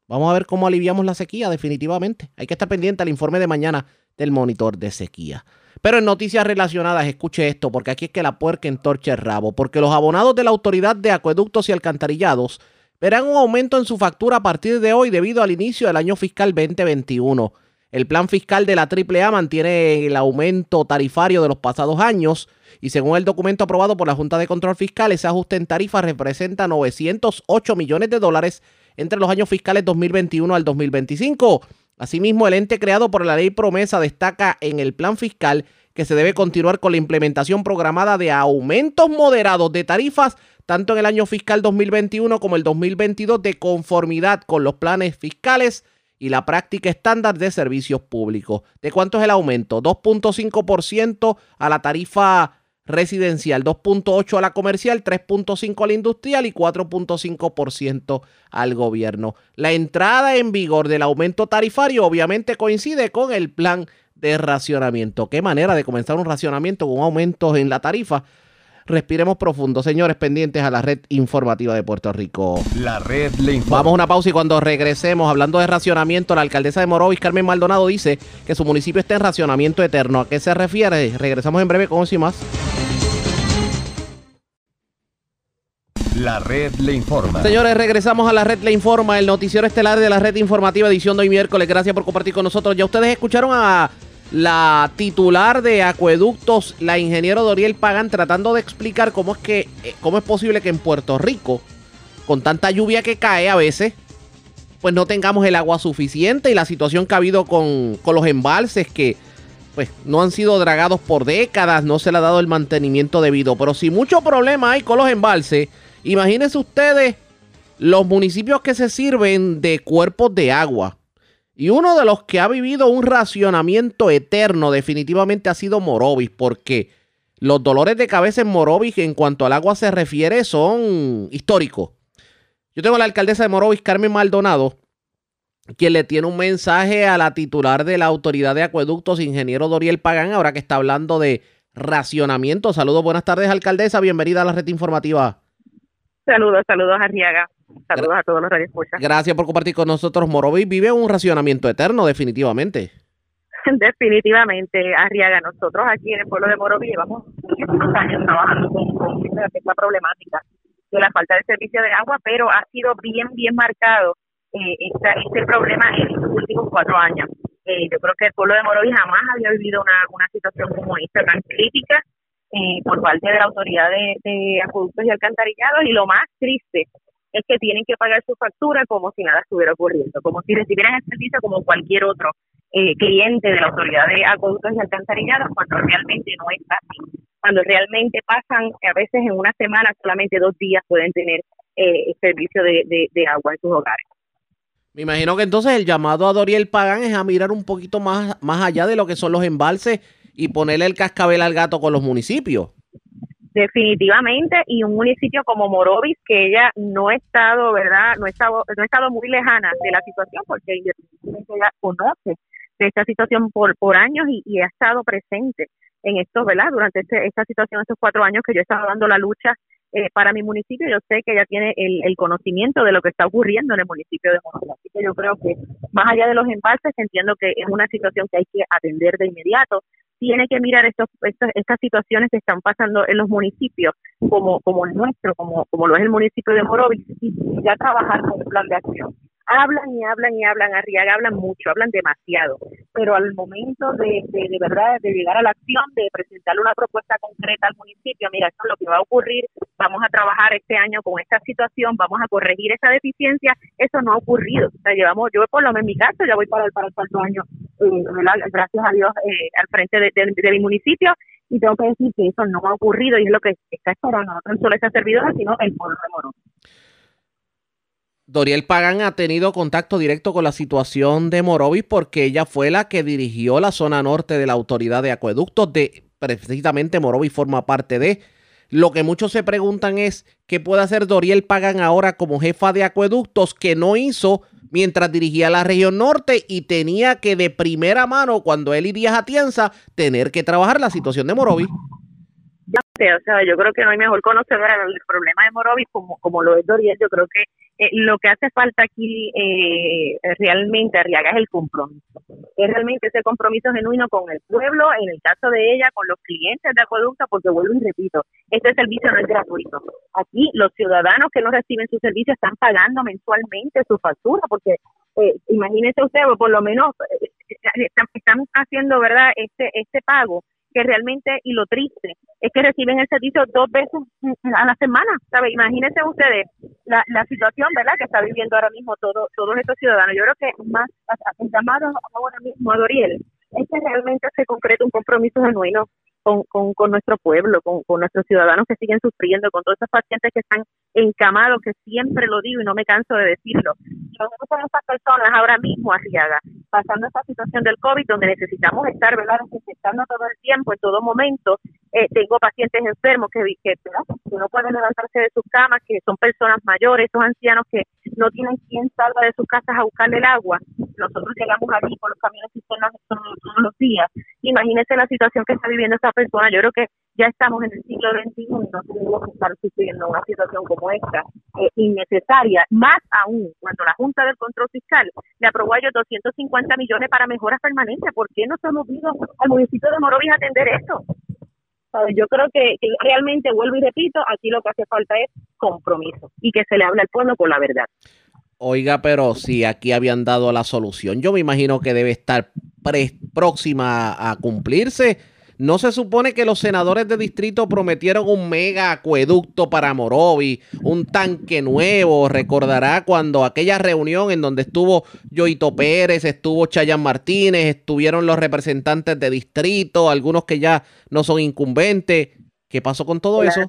Vamos a ver cómo aliviamos la sequía, definitivamente. Hay que estar pendiente al informe de mañana del monitor de sequía. Pero en noticias relacionadas, escuche esto, porque aquí es que la puerca entorcha el rabo, porque los abonados de la Autoridad de Acueductos y Alcantarillados verán un aumento en su factura a partir de hoy debido al inicio del año fiscal 2021. El plan fiscal de la AAA mantiene el aumento tarifario de los pasados años y según el documento aprobado por la Junta de Control Fiscal, ese ajuste en tarifa representa 908 millones de dólares entre los años fiscales 2021 al 2025. Asimismo, el ente creado por la ley promesa destaca en el plan fiscal que se debe continuar con la implementación programada de aumentos moderados de tarifas tanto en el año fiscal 2021 como el 2022 de conformidad con los planes fiscales y la práctica estándar de servicios públicos. ¿De cuánto es el aumento? 2.5% a la tarifa residencial, 2.8 a la comercial, 3.5 a la industrial y 4.5% al gobierno. La entrada en vigor del aumento tarifario obviamente coincide con el plan de racionamiento. Qué manera de comenzar un racionamiento con aumentos en la tarifa Respiremos profundo, señores, pendientes a la red informativa de Puerto Rico. La red le informa. Vamos a una pausa y cuando regresemos, hablando de racionamiento, la alcaldesa de Morovis, Carmen Maldonado, dice que su municipio está en racionamiento eterno. ¿A qué se refiere? Regresamos en breve con eso y más. La red le informa. Señores, regresamos a la red le informa, el noticiero estelar de la red informativa, edición de hoy miércoles. Gracias por compartir con nosotros. Ya ustedes escucharon a la titular de Acueductos, la ingeniero Doriel Pagan, tratando de explicar cómo es que eh, cómo es posible que en Puerto Rico, con tanta lluvia que cae a veces, pues no tengamos el agua suficiente y la situación que ha habido con, con los embalses que pues no han sido dragados por décadas, no se le ha dado el mantenimiento debido. Pero si mucho problema hay con los embalses, imagínense ustedes los municipios que se sirven de cuerpos de agua. Y uno de los que ha vivido un racionamiento eterno definitivamente ha sido Morovis, porque los dolores de cabeza en Morovis en cuanto al agua se refiere son históricos. Yo tengo a la alcaldesa de Morovis, Carmen Maldonado, quien le tiene un mensaje a la titular de la Autoridad de Acueductos, ingeniero Doriel Pagán, ahora que está hablando de racionamiento. Saludos, buenas tardes, alcaldesa, bienvenida a la red informativa. Saludos, saludos, Arriaga. Saludos a todos los radioescuchas. Gracias por compartir con nosotros. Morovis vive un racionamiento eterno, definitivamente. Definitivamente, Arriaga. Nosotros aquí en el pueblo de Morovis llevamos muchos años trabajando con, con esta problemática de la falta de servicio de agua, pero ha sido bien, bien marcado eh, este problema en estos últimos cuatro años. Eh, yo creo que el pueblo de Morovis jamás había vivido una, una situación como esta tan crítica eh, por parte de la autoridad de, de acueductos y alcantarillados y lo más triste es que tienen que pagar su factura como si nada estuviera ocurriendo, como si recibieran el servicio como cualquier otro eh, cliente de la autoridad de acueductos y alcantarillados, cuando realmente no es así. Cuando realmente pasan, a veces en una semana, solamente dos días pueden tener eh, servicio de, de, agua en sus hogares. Me imagino que entonces el llamado a Doriel Pagán es a mirar un poquito más, más allá de lo que son los embalses y ponerle el cascabel al gato con los municipios. Definitivamente, y un municipio como Morovis, que ella no ha estado, ¿verdad? No ha estado, no ha estado muy lejana de la situación, porque ella conoce de esta situación por, por años y, ha estado presente en esto, ¿verdad? Durante este, esta situación, estos cuatro años que yo he estado dando la lucha eh, para mi municipio, yo sé que ella tiene el, el, conocimiento de lo que está ocurriendo en el municipio de Morovis. Así que yo creo que más allá de los embalses, entiendo que es una situación que hay que atender de inmediato tiene que mirar estos, estas, situaciones que están pasando en los municipios, como, como el nuestro, como, como lo es el municipio de Morovis, y ya trabajar con un plan de acción hablan y hablan y hablan, Arriaga hablan mucho, hablan demasiado, pero al momento de, de, verdad de llegar a la acción, de presentarle una propuesta concreta al municipio, mira, esto es lo que va a ocurrir, vamos a trabajar este año con esta situación, vamos a corregir esa deficiencia, eso no ha ocurrido. O sea, llevamos, yo por lo menos en mi caso, ya voy para el, para el cuarto año, gracias a Dios, eh, al frente de, de, mi municipio, y tengo que decir que eso no ha ocurrido y es lo que está esperando no tan solo esa servidora, sino el pueblo de Morón. Doriel Pagán ha tenido contacto directo con la situación de Morovis porque ella fue la que dirigió la zona norte de la autoridad de acueductos de precisamente Morovis forma parte de. Lo que muchos se preguntan es qué puede hacer Doriel Pagán ahora como jefa de acueductos que no hizo mientras dirigía la región norte y tenía que de primera mano cuando él iría a Tienza tener que trabajar la situación de Morovis. O sea, yo creo que no hay mejor conocedora del problema de Morovis como, como lo es Doriel. Yo creo que eh, lo que hace falta aquí eh, realmente, Arriaga, es el compromiso. Es realmente ese compromiso genuino con el pueblo, en el caso de ella, con los clientes de acueducto, porque vuelvo y repito, este servicio no es gratuito. Aquí los ciudadanos que no reciben su servicio están pagando mensualmente su factura, porque eh, imagínese usted, por lo menos eh, estamos haciendo, ¿verdad?, este, este pago que realmente, y lo triste, es que reciben el servicio dos veces a la semana, ¿sabe? Imagínense ustedes la, la situación, ¿verdad?, que está viviendo ahora mismo todo, todos estos ciudadanos. Yo creo que más, llamado ahora mismo a Doriel, es que realmente se concreta un compromiso genuino con, con, con nuestro pueblo, con, con nuestros ciudadanos que siguen sufriendo, con todos esos pacientes que están encamados, que siempre lo digo y no me canso de decirlo. Nosotros con estas personas ahora mismo, Arriaga, pasando esta situación del COVID, donde necesitamos estar, ¿verdad?, desinfectando todo el tiempo, en todo momento. Eh, tengo pacientes enfermos que, que, que no pueden levantarse de sus camas, que son personas mayores, esos ancianos que no tienen quien salga de sus casas a buscarle el agua. Nosotros llegamos allí con los camiones cisternas todos los días. Imagínense la situación que está viviendo esa persona. Yo creo que ya estamos en el siglo XXI y no tenemos que estar sufriendo una situación como esta, eh, innecesaria, más aún cuando la Junta del Control Fiscal le aprobó a ellos 250 millones para mejoras permanentes. ¿Por qué no se hemos ido al municipio de Morovis a atender esto? Yo creo que, realmente, vuelvo y repito, aquí lo que hace falta es compromiso y que se le hable al pueblo con la verdad. Oiga, pero si aquí habían dado la solución, yo me imagino que debe estar próxima a cumplirse ¿No se supone que los senadores de distrito prometieron un mega acueducto para Morovi, un tanque nuevo? Recordará cuando aquella reunión en donde estuvo Joito Pérez, estuvo Chayan Martínez, estuvieron los representantes de distrito, algunos que ya no son incumbentes. ¿Qué pasó con todo eso?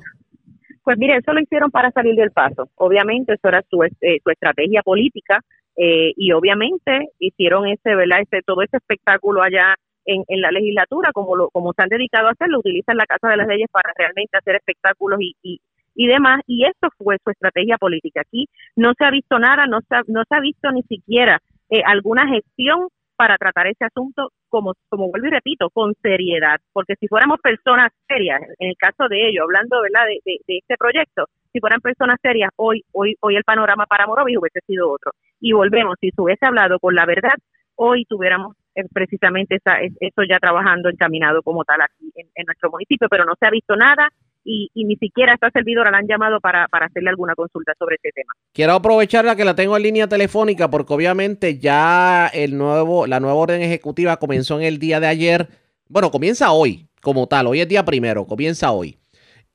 Pues mire, eso lo hicieron para salir del paso. Obviamente, eso era su, eh, su estrategia política eh, y obviamente hicieron ese, ¿verdad? Ese, todo ese espectáculo allá en, en la legislatura, como lo, como se han dedicado a hacerlo, utilizan la Casa de las Leyes para realmente hacer espectáculos y, y, y demás, y eso fue su estrategia política. Aquí no se ha visto nada, no se ha, no se ha visto ni siquiera eh, alguna gestión para tratar ese asunto, como, como vuelvo y repito, con seriedad, porque si fuéramos personas serias, en el caso de ellos, hablando ¿verdad? De, de, de este proyecto, si fueran personas serias, hoy, hoy, hoy el panorama para Morovis hubiese sido otro. Y volvemos, si se hubiese hablado con la verdad, hoy tuviéramos precisamente esa, eso ya trabajando encaminado como tal aquí en, en, nuestro municipio, pero no se ha visto nada y, y ni siquiera esta servidora la han llamado para, para hacerle alguna consulta sobre este tema. Quiero aprovechar la que la tengo en línea telefónica porque obviamente ya el nuevo, la nueva orden ejecutiva comenzó en el día de ayer. Bueno, comienza hoy como tal, hoy es día primero, comienza hoy.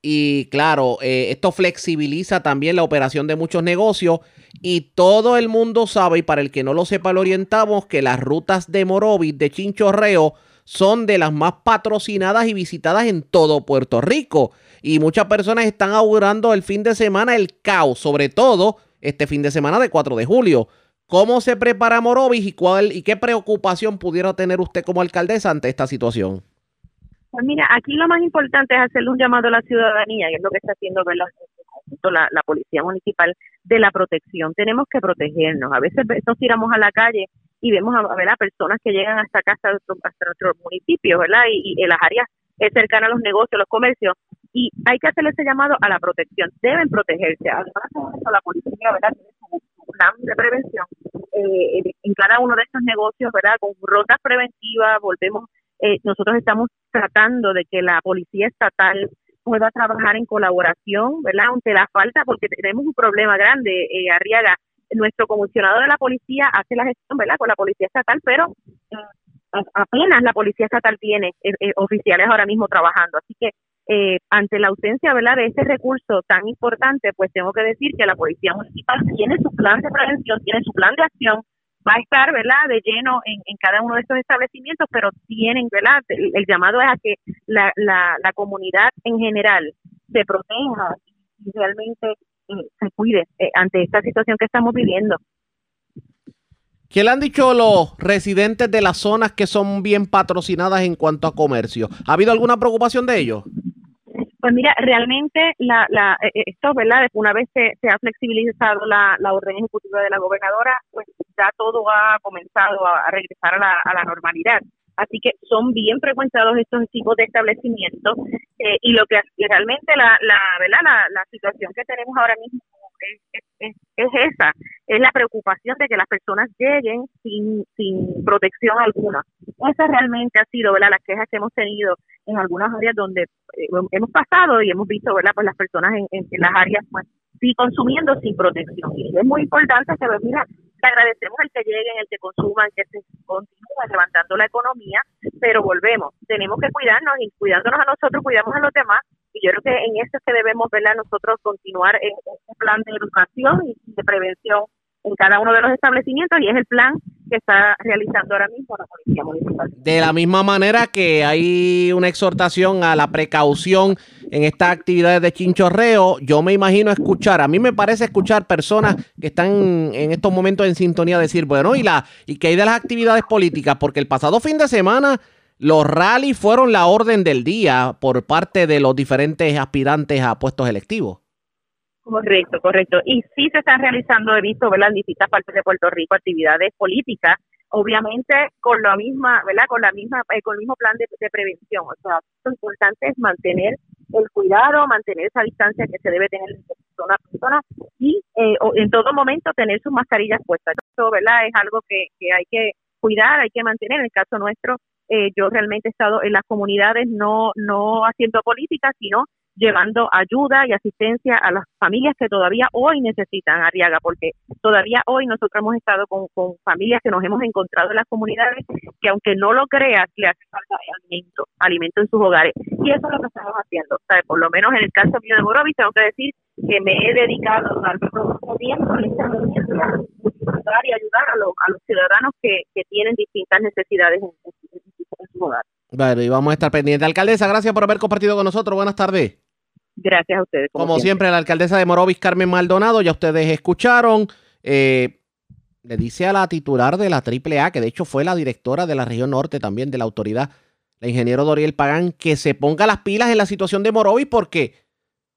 Y claro, eh, esto flexibiliza también la operación de muchos negocios y todo el mundo sabe, y para el que no lo sepa, lo orientamos, que las rutas de Morovis, de Chinchorreo, son de las más patrocinadas y visitadas en todo Puerto Rico. Y muchas personas están augurando el fin de semana el caos, sobre todo este fin de semana de 4 de julio. ¿Cómo se prepara Morovis y, cuál, y qué preocupación pudiera tener usted como alcaldesa ante esta situación? Pues mira, aquí lo más importante es hacerle un llamado a la ciudadanía, que es lo que está haciendo la, la policía municipal, de la protección. Tenemos que protegernos. A veces nos tiramos a la calle y vemos a, ver a personas que llegan hasta acá, hasta nuestro, hasta nuestro municipio, ¿verdad? Y, y en las áreas cercanas a los negocios, los comercios, y hay que hacerle ese llamado a la protección. Deben protegerse. Además, la policía, ¿verdad? Tiene su plan de prevención eh, en cada uno de estos negocios, ¿verdad? Con rotas preventivas, volvemos eh, nosotros estamos tratando de que la policía estatal pueda trabajar en colaboración, ¿verdad? Ante la falta, porque tenemos un problema grande, eh, Arriaga. Nuestro comisionado de la policía hace la gestión, ¿verdad? Con la policía estatal, pero eh, apenas la policía estatal tiene eh, eh, oficiales ahora mismo trabajando. Así que ante la ausencia, ¿verdad? De ese recurso tan importante, pues tengo que decir que la policía municipal tiene su plan de prevención, tiene su plan de acción, va a estar, ¿verdad?, de lleno en, en cada uno de estos establecimientos, pero tienen, ¿verdad?, el, llamado es a que la, la, la, comunidad en general se proteja y realmente eh, se cuide eh, ante esta situación que estamos viviendo. ¿Qué le han dicho los residentes de las zonas que son bien patrocinadas en cuanto a comercio? ¿Ha habido alguna preocupación de ellos? Pues mira, realmente la, la, esto, ¿verdad? Una vez se, se ha flexibilizado la, orden ejecutiva de la gobernadora, pues ya todo ha comenzado a, regresar a la, normalidad. Así que son bien frecuentados estos tipos de establecimientos eh, y lo que realmente la, la, ¿verdad? La situación que tenemos ahora mismo es, es, es, esa, es la preocupación de que las personas lleguen sin, sin protección alguna. Esa realmente ha sido ¿verdad? las quejas que hemos tenido en algunas áreas donde eh, hemos pasado y hemos visto ¿verdad? Pues las personas en, en, en las áreas pues sí consumiendo sin protección. Y es muy importante que, mira, te agradecemos el que lleguen, el que consuman, que se continúe levantando la economía, pero volvemos, tenemos que cuidarnos y cuidándonos a nosotros, cuidamos a los demás y yo creo que en eso es que debemos verla nosotros continuar en un plan de educación y de prevención en cada uno de los establecimientos y es el plan que está realizando ahora mismo la Policía Municipal. De la misma manera que hay una exhortación a la precaución en estas actividades de chinchorreo, yo me imagino escuchar, a mí me parece escuchar personas que están en estos momentos en sintonía decir, bueno, y la y que hay de las actividades políticas, porque el pasado fin de semana los rallies fueron la orden del día por parte de los diferentes aspirantes a puestos electivos. Correcto, correcto. Y sí se están realizando, he visto, ¿verdad? En distintas partes de Puerto Rico actividades políticas, obviamente con la misma, ¿verdad? Con la misma, eh, con el mismo plan de, de, prevención. O sea, lo importante es mantener el cuidado, mantener esa distancia que se debe tener entre persona a persona y eh, en todo momento tener sus mascarillas puestas. Eso, ¿verdad? Es algo que, que hay que cuidar, hay que mantener. En el caso nuestro, eh, yo realmente he estado en las comunidades no, no haciendo política, sino llevando ayuda y asistencia a las familias que todavía hoy necesitan Arriaga, porque todavía hoy nosotros hemos estado con, familias que nos hemos encontrado en las comunidades que aunque no lo creas, le hace falta alimento, alimento en sus hogares. Y eso es lo que estamos haciendo. O sea, por lo menos en el caso mío de Morovis, tengo que decir que me he dedicado a ayudar y ayudar a los, a ciudadanos que, tienen distintas necesidades en, en, en su hogar. Y vamos a estar pendientes. Alcaldesa, gracias por haber compartido con nosotros. Buenas tardes. Gracias a ustedes. Como, siempre. la alcaldesa de Morovis, Carmen Maldonado, ya ustedes escucharon. Eh, le dice a la titular de la AAA, que de hecho fue la directora de la región norte también de la autoridad, la ingeniero Doriel Pagán, que se ponga las pilas en la situación de Morovis porque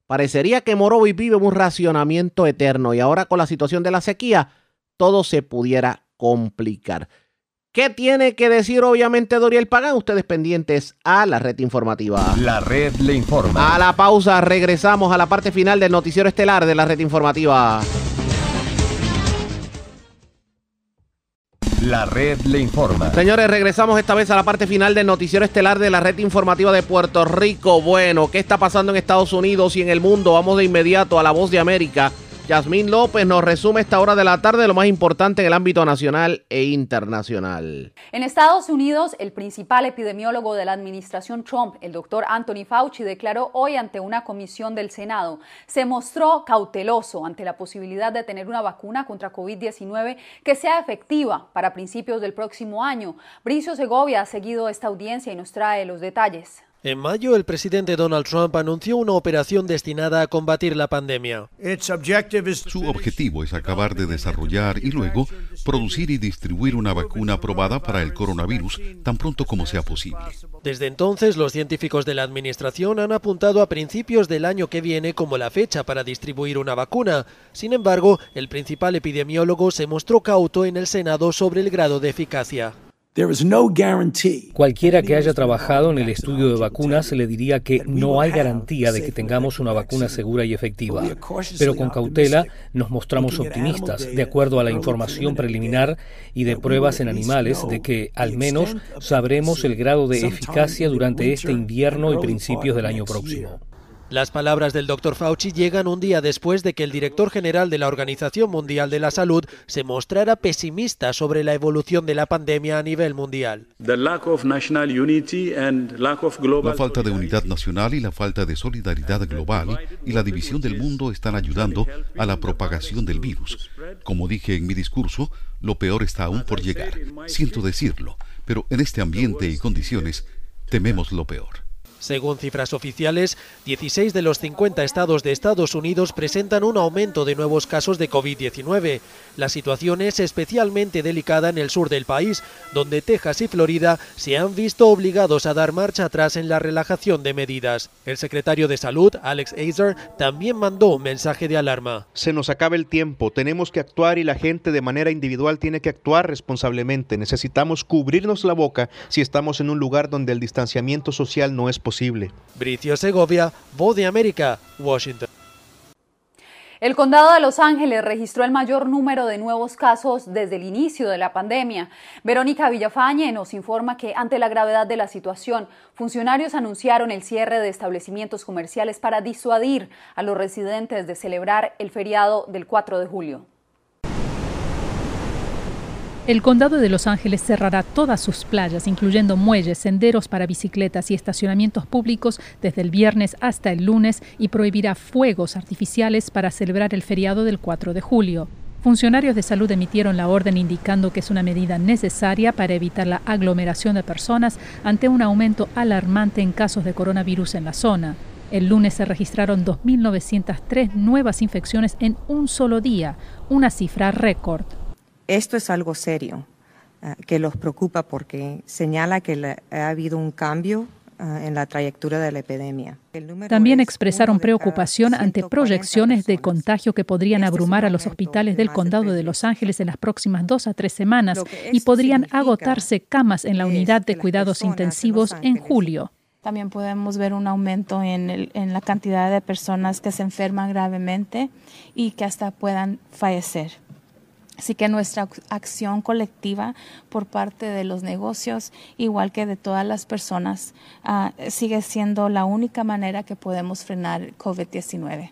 parecería que Morovis vive un racionamiento eterno y ahora con la situación de la sequía todo se pudiera complicar. ¿Qué tiene que decir obviamente Doriel Pagán? Ustedes pendientes a la red informativa. La red le informa. A la pausa regresamos a la parte final del noticiero estelar de la red informativa. La red le informa. Señores, regresamos esta vez a la parte final del noticiero estelar de la red informativa de Puerto Rico. Bueno, ¿qué está pasando en Estados Unidos y en el mundo? Vamos de inmediato a la voz de América. Yasmín López nos resume esta hora de la tarde lo más importante en el ámbito nacional e internacional. En Estados Unidos, el principal epidemiólogo de la administración Trump, el doctor Anthony Fauci, declaró hoy ante una comisión del Senado, se mostró cauteloso ante la posibilidad de tener una vacuna contra COVID-19 que sea efectiva para principios del próximo año. Bricio Segovia ha seguido esta audiencia y nos trae los detalles. En mayo, el presidente Donald Trump anunció una operación destinada a combatir la pandemia. Su objetivo es acabar de desarrollar y luego producir y distribuir una vacuna aprobada para el coronavirus tan pronto como sea posible. Desde entonces, los científicos de la administración han apuntado a principios del año que viene como la fecha para distribuir una vacuna. Sin embargo, el principal epidemiólogo se mostró cauto en el Senado sobre el grado de eficacia. Cualquiera que haya trabajado en el estudio de vacunas le diría que no hay garantía de que tengamos una vacuna segura y efectiva. Pero con cautela nos mostramos optimistas, de acuerdo a la información preliminar y de pruebas en animales, de que al menos sabremos el grado de eficacia durante este invierno y principios del año próximo. Las palabras del Dr. Fauci llegan un día después de que el director general de la Organización Mundial de la Salud se mostrara pesimista sobre la evolución de la pandemia a nivel mundial. La falta de unidad nacional y la falta de solidaridad global y la división del mundo están ayudando a la propagación del virus. Como dije en mi discurso, lo peor está aún por llegar. Siento decirlo, pero en este ambiente y condiciones tememos lo peor. Según cifras oficiales, 16 de los 50 estados de Estados Unidos presentan un aumento de nuevos casos de COVID-19. La situación es especialmente delicada en el sur del país, donde Texas y Florida se han visto obligados a dar marcha atrás en la relajación de medidas. El secretario de Salud, Alex Azar, también mandó un mensaje de alarma. Se nos acaba el tiempo, tenemos que actuar y la gente de manera individual tiene que actuar responsablemente. Necesitamos cubrirnos la boca si estamos en un lugar donde el distanciamiento social no es posible. Bricio Segovia, Voz de América, Washington. El condado de Los Ángeles registró el mayor número de nuevos casos desde el inicio de la pandemia. Verónica Villafañe nos informa que ante la gravedad de la situación, funcionarios anunciaron el cierre de establecimientos comerciales para disuadir a los residentes de celebrar el feriado del 4 de julio. El condado de Los Ángeles cerrará todas sus playas, incluyendo muelles, senderos para bicicletas y estacionamientos públicos desde el viernes hasta el lunes y prohibirá fuegos artificiales para celebrar el feriado del 4 de julio. Funcionarios de salud emitieron la orden indicando que es una medida necesaria para evitar la aglomeración de personas ante un aumento alarmante en casos de coronavirus en la zona. El lunes se registraron 2.903 nuevas infecciones en un solo día, una cifra récord. Esto es algo serio uh, que los preocupa porque señala que le, ha habido un cambio uh, en la trayectoria de la epidemia. También expresaron preocupación ante proyecciones de contagio que podrían abrumar a los hospitales del condado de Los Ángeles en las próximas dos a tres semanas y podrían agotarse camas en la unidad de cuidados intensivos en julio. También podemos ver un aumento en, el, en la cantidad de personas que se enferman gravemente y que hasta puedan fallecer. Así que nuestra acción colectiva por parte de los negocios, igual que de todas las personas, ah, sigue siendo la única manera que podemos frenar COVID-19.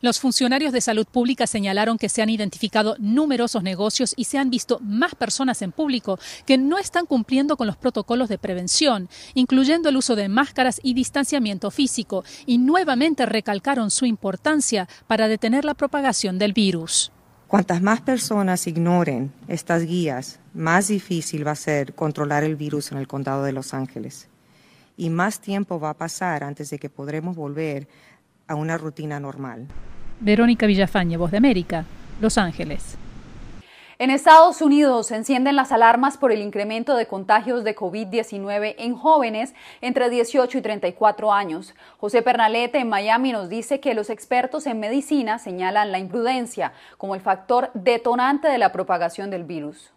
Los funcionarios de salud pública señalaron que se han identificado numerosos negocios y se han visto más personas en público que no están cumpliendo con los protocolos de prevención, incluyendo el uso de máscaras y distanciamiento físico, y nuevamente recalcaron su importancia para detener la propagación del virus. Cuantas más personas ignoren estas guías, más difícil va a ser controlar el virus en el condado de Los Ángeles. Y más tiempo va a pasar antes de que podremos volver a una rutina normal. Verónica Villafañe, Voz de América, Los Ángeles. En Estados Unidos se encienden las alarmas por el incremento de contagios de COVID-19 en jóvenes entre 18 y 34 años. José Pernalete en Miami nos dice que los expertos en medicina señalan la imprudencia como el factor detonante de la propagación del virus.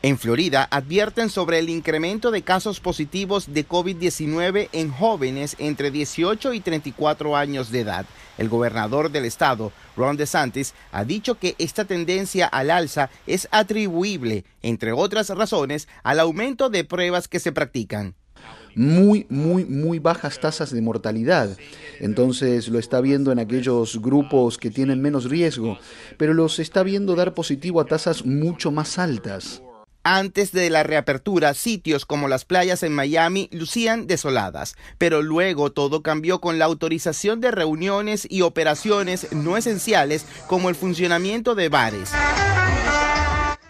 En Florida advierten sobre el incremento de casos positivos de COVID-19 en jóvenes entre 18 y 34 años de edad. El gobernador del estado, Ron DeSantis, ha dicho que esta tendencia al alza es atribuible, entre otras razones, al aumento de pruebas que se practican muy, muy, muy bajas tasas de mortalidad. Entonces lo está viendo en aquellos grupos que tienen menos riesgo, pero los está viendo dar positivo a tasas mucho más altas. Antes de la reapertura, sitios como las playas en Miami lucían desoladas, pero luego todo cambió con la autorización de reuniones y operaciones no esenciales como el funcionamiento de bares.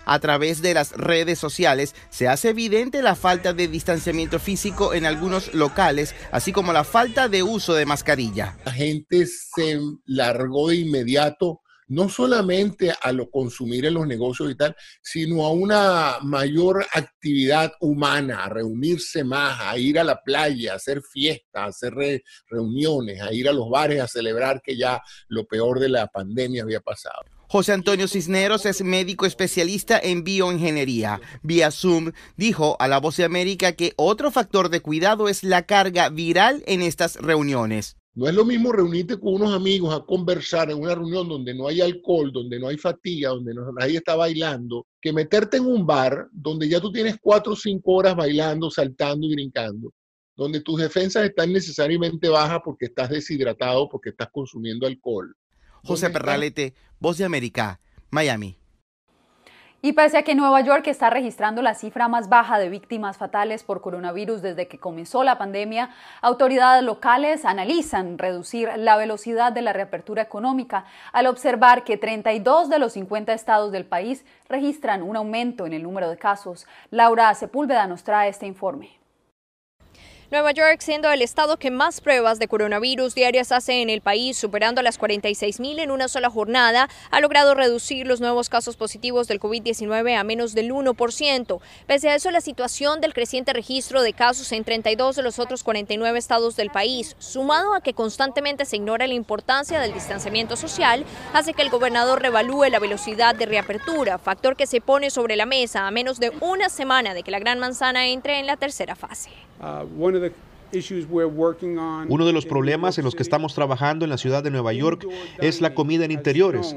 A través de las redes sociales se hace evidente la falta de distanciamiento físico en algunos locales, así como la falta de uso de mascarilla. La gente se largó de inmediato no solamente a lo consumir en los negocios y tal, sino a una mayor actividad humana, a reunirse más, a ir a la playa, a hacer fiestas, a hacer reuniones, a ir a los bares a celebrar que ya lo peor de la pandemia había pasado. José Antonio Cisneros es médico especialista en bioingeniería. Vía Zoom dijo a La Voz de América que otro factor de cuidado es la carga viral en estas reuniones. No es lo mismo reunirte con unos amigos a conversar en una reunión donde no hay alcohol, donde no hay fatiga, donde nadie está bailando, que meterte en un bar donde ya tú tienes cuatro o cinco horas bailando, saltando y brincando, donde tus defensas están necesariamente bajas porque estás deshidratado, porque estás consumiendo alcohol. José Perralete, Voz de América, Miami. Y pese a que Nueva York está registrando la cifra más baja de víctimas fatales por coronavirus desde que comenzó la pandemia, autoridades locales analizan reducir la velocidad de la reapertura económica al observar que 32 de los 50 estados del país registran un aumento en el número de casos. Laura Sepúlveda nos trae este informe. Nueva York, siendo el estado que más pruebas de coronavirus diarias hace en el país, superando las 46 mil en una sola jornada, ha logrado reducir los nuevos casos positivos del COVID-19 a menos del 1%. Pese a eso, la situación del creciente registro de casos en 32 de los otros 49 estados del país, sumado a que constantemente se ignora la importancia del distanciamiento social, hace que el gobernador revalúe la velocidad de reapertura, factor que se pone sobre la mesa a menos de una semana de que la Gran Manzana entre en la tercera fase. Uh, uno de los problemas en los que estamos trabajando en la ciudad de Nueva York es la comida en interiores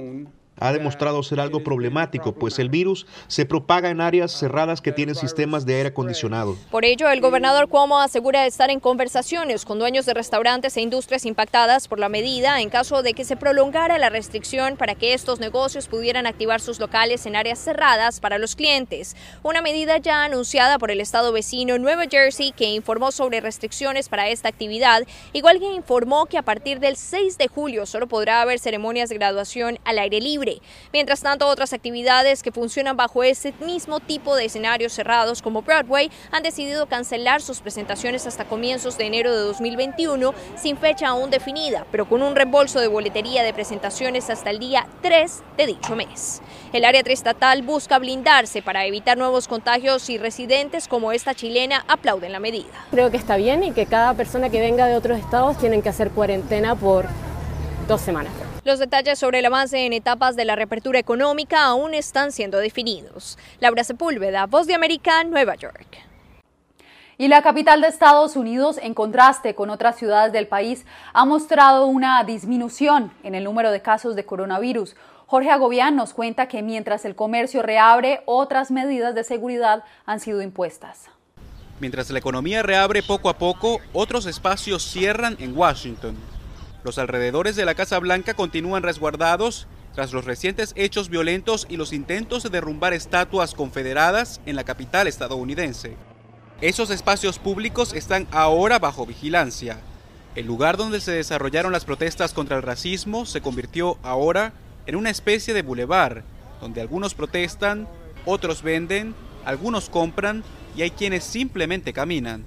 ha demostrado ser algo problemático, pues el virus se propaga en áreas cerradas que tienen sistemas de aire acondicionado. Por ello, el gobernador Cuomo asegura estar en conversaciones con dueños de restaurantes e industrias impactadas por la medida en caso de que se prolongara la restricción para que estos negocios pudieran activar sus locales en áreas cerradas para los clientes. Una medida ya anunciada por el estado vecino Nueva Jersey que informó sobre restricciones para esta actividad, igual que informó que a partir del 6 de julio solo podrá haber ceremonias de graduación al aire libre. Mientras tanto, otras actividades que funcionan bajo ese mismo tipo de escenarios cerrados como Broadway han decidido cancelar sus presentaciones hasta comienzos de enero de 2021 sin fecha aún definida, pero con un reembolso de boletería de presentaciones hasta el día 3 de dicho mes. El área triestatal busca blindarse para evitar nuevos contagios y residentes como esta chilena aplauden la medida. Creo que está bien y que cada persona que venga de otros estados tienen que hacer cuarentena por dos semanas. Los detalles sobre el avance en etapas de la reapertura económica aún están siendo definidos. Laura Sepúlveda, Voz de América, Nueva York. Y la capital de Estados Unidos, en contraste con otras ciudades del país, ha mostrado una disminución en el número de casos de coronavirus. Jorge Agobián nos cuenta que mientras el comercio reabre, otras medidas de seguridad han sido impuestas. Mientras la economía reabre poco a poco, otros espacios cierran en Washington. Los alrededores de la Casa Blanca continúan resguardados tras los recientes hechos violentos y los intentos de derrumbar estatuas confederadas en la capital estadounidense. Esos espacios públicos están ahora bajo vigilancia. El lugar donde se desarrollaron las protestas contra el racismo se convirtió ahora en una especie de bulevar, donde algunos protestan, otros venden, algunos compran y hay quienes simplemente caminan.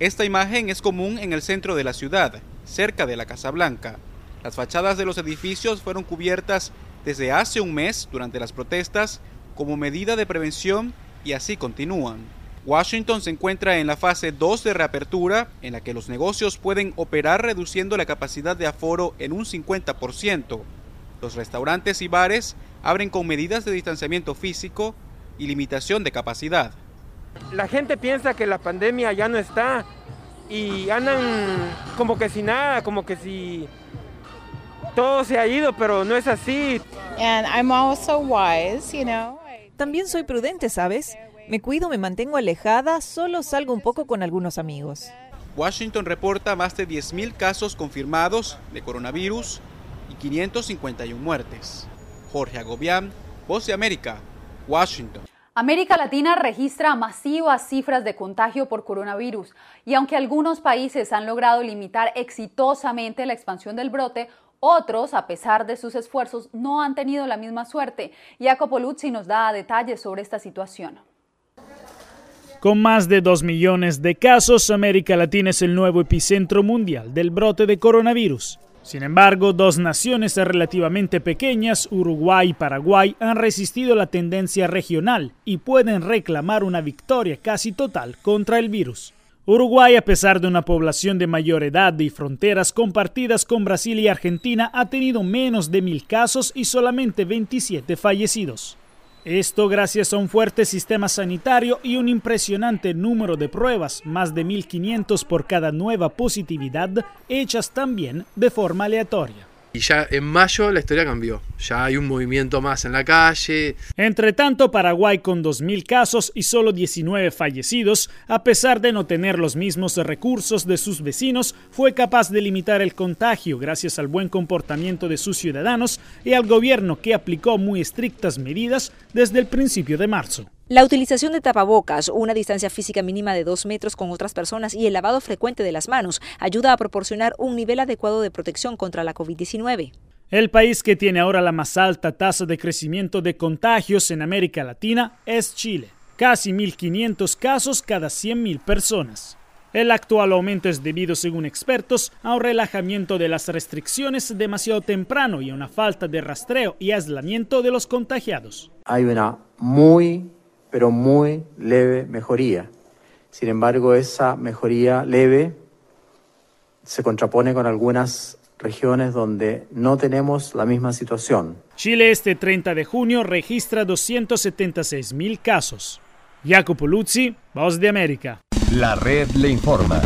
Esta imagen es común en el centro de la ciudad, cerca de la Casa Blanca. Las fachadas de los edificios fueron cubiertas desde hace un mes durante las protestas como medida de prevención y así continúan. Washington se encuentra en la fase 2 de reapertura, en la que los negocios pueden operar reduciendo la capacidad de aforo en un 50%. Los restaurantes y bares abren con medidas de distanciamiento físico y limitación de capacidad. La gente piensa que la pandemia ya no está y andan como que si nada, como que si todo se ha ido, pero no es así. También soy prudente, ¿sabes? Me cuido, me mantengo alejada, solo salgo un poco con algunos amigos. Washington reporta más de 10.000 casos confirmados de coronavirus y 551 muertes. Jorge Agobián, Voz de América, Washington. América Latina registra masivas cifras de contagio por coronavirus y aunque algunos países han logrado limitar exitosamente la expansión del brote, otros, a pesar de sus esfuerzos, no han tenido la misma suerte. Jacopo Luzzi nos da detalles sobre esta situación. Con más de 2 millones de casos, América Latina es el nuevo epicentro mundial del brote de coronavirus. Sin embargo, dos naciones relativamente pequeñas, Uruguay y Paraguay, han resistido la tendencia regional y pueden reclamar una victoria casi total contra el virus. Uruguay, a pesar de una población de mayor edad y fronteras compartidas con Brasil y Argentina, ha tenido menos de mil casos y solamente 27 fallecidos. Esto gracias a un fuerte sistema sanitario y un impresionante número de pruebas, más de 1.500 por cada nueva positividad, hechas también de forma aleatoria. Y ya en mayo la historia cambió. Ya hay un movimiento más en la calle. Entre tanto, Paraguay con 2.000 casos y solo 19 fallecidos, a pesar de no tener los mismos recursos de sus vecinos, fue capaz de limitar el contagio gracias al buen comportamiento de sus ciudadanos y al gobierno que aplicó muy estrictas medidas desde el principio de marzo. La utilización de tapabocas, una distancia física mínima de dos metros con otras personas y el lavado frecuente de las manos ayuda a proporcionar un nivel adecuado de protección contra la COVID-19. El país que tiene ahora la más alta tasa de crecimiento de contagios en América Latina es Chile, casi 1.500 casos cada 100.000 personas. El actual aumento es debido, según expertos, a un relajamiento de las restricciones demasiado temprano y a una falta de rastreo y aislamiento de los contagiados. Hay una muy pero muy leve mejoría. Sin embargo, esa mejoría leve se contrapone con algunas regiones donde no tenemos la misma situación. Chile este 30 de junio registra 276 mil casos. Jacopo Luzzi, Voz de América. La red le informa.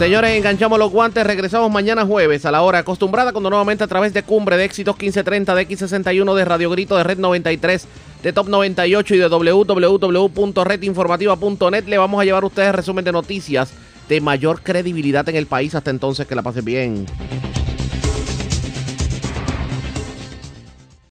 Señores, enganchamos los guantes. Regresamos mañana jueves a la hora acostumbrada, cuando nuevamente a través de Cumbre de Éxitos 1530, de X61, de Radio Grito, de Red 93, de Top 98 y de www.redinformativa.net le vamos a llevar a ustedes resumen de noticias de mayor credibilidad en el país. Hasta entonces, que la pasen bien.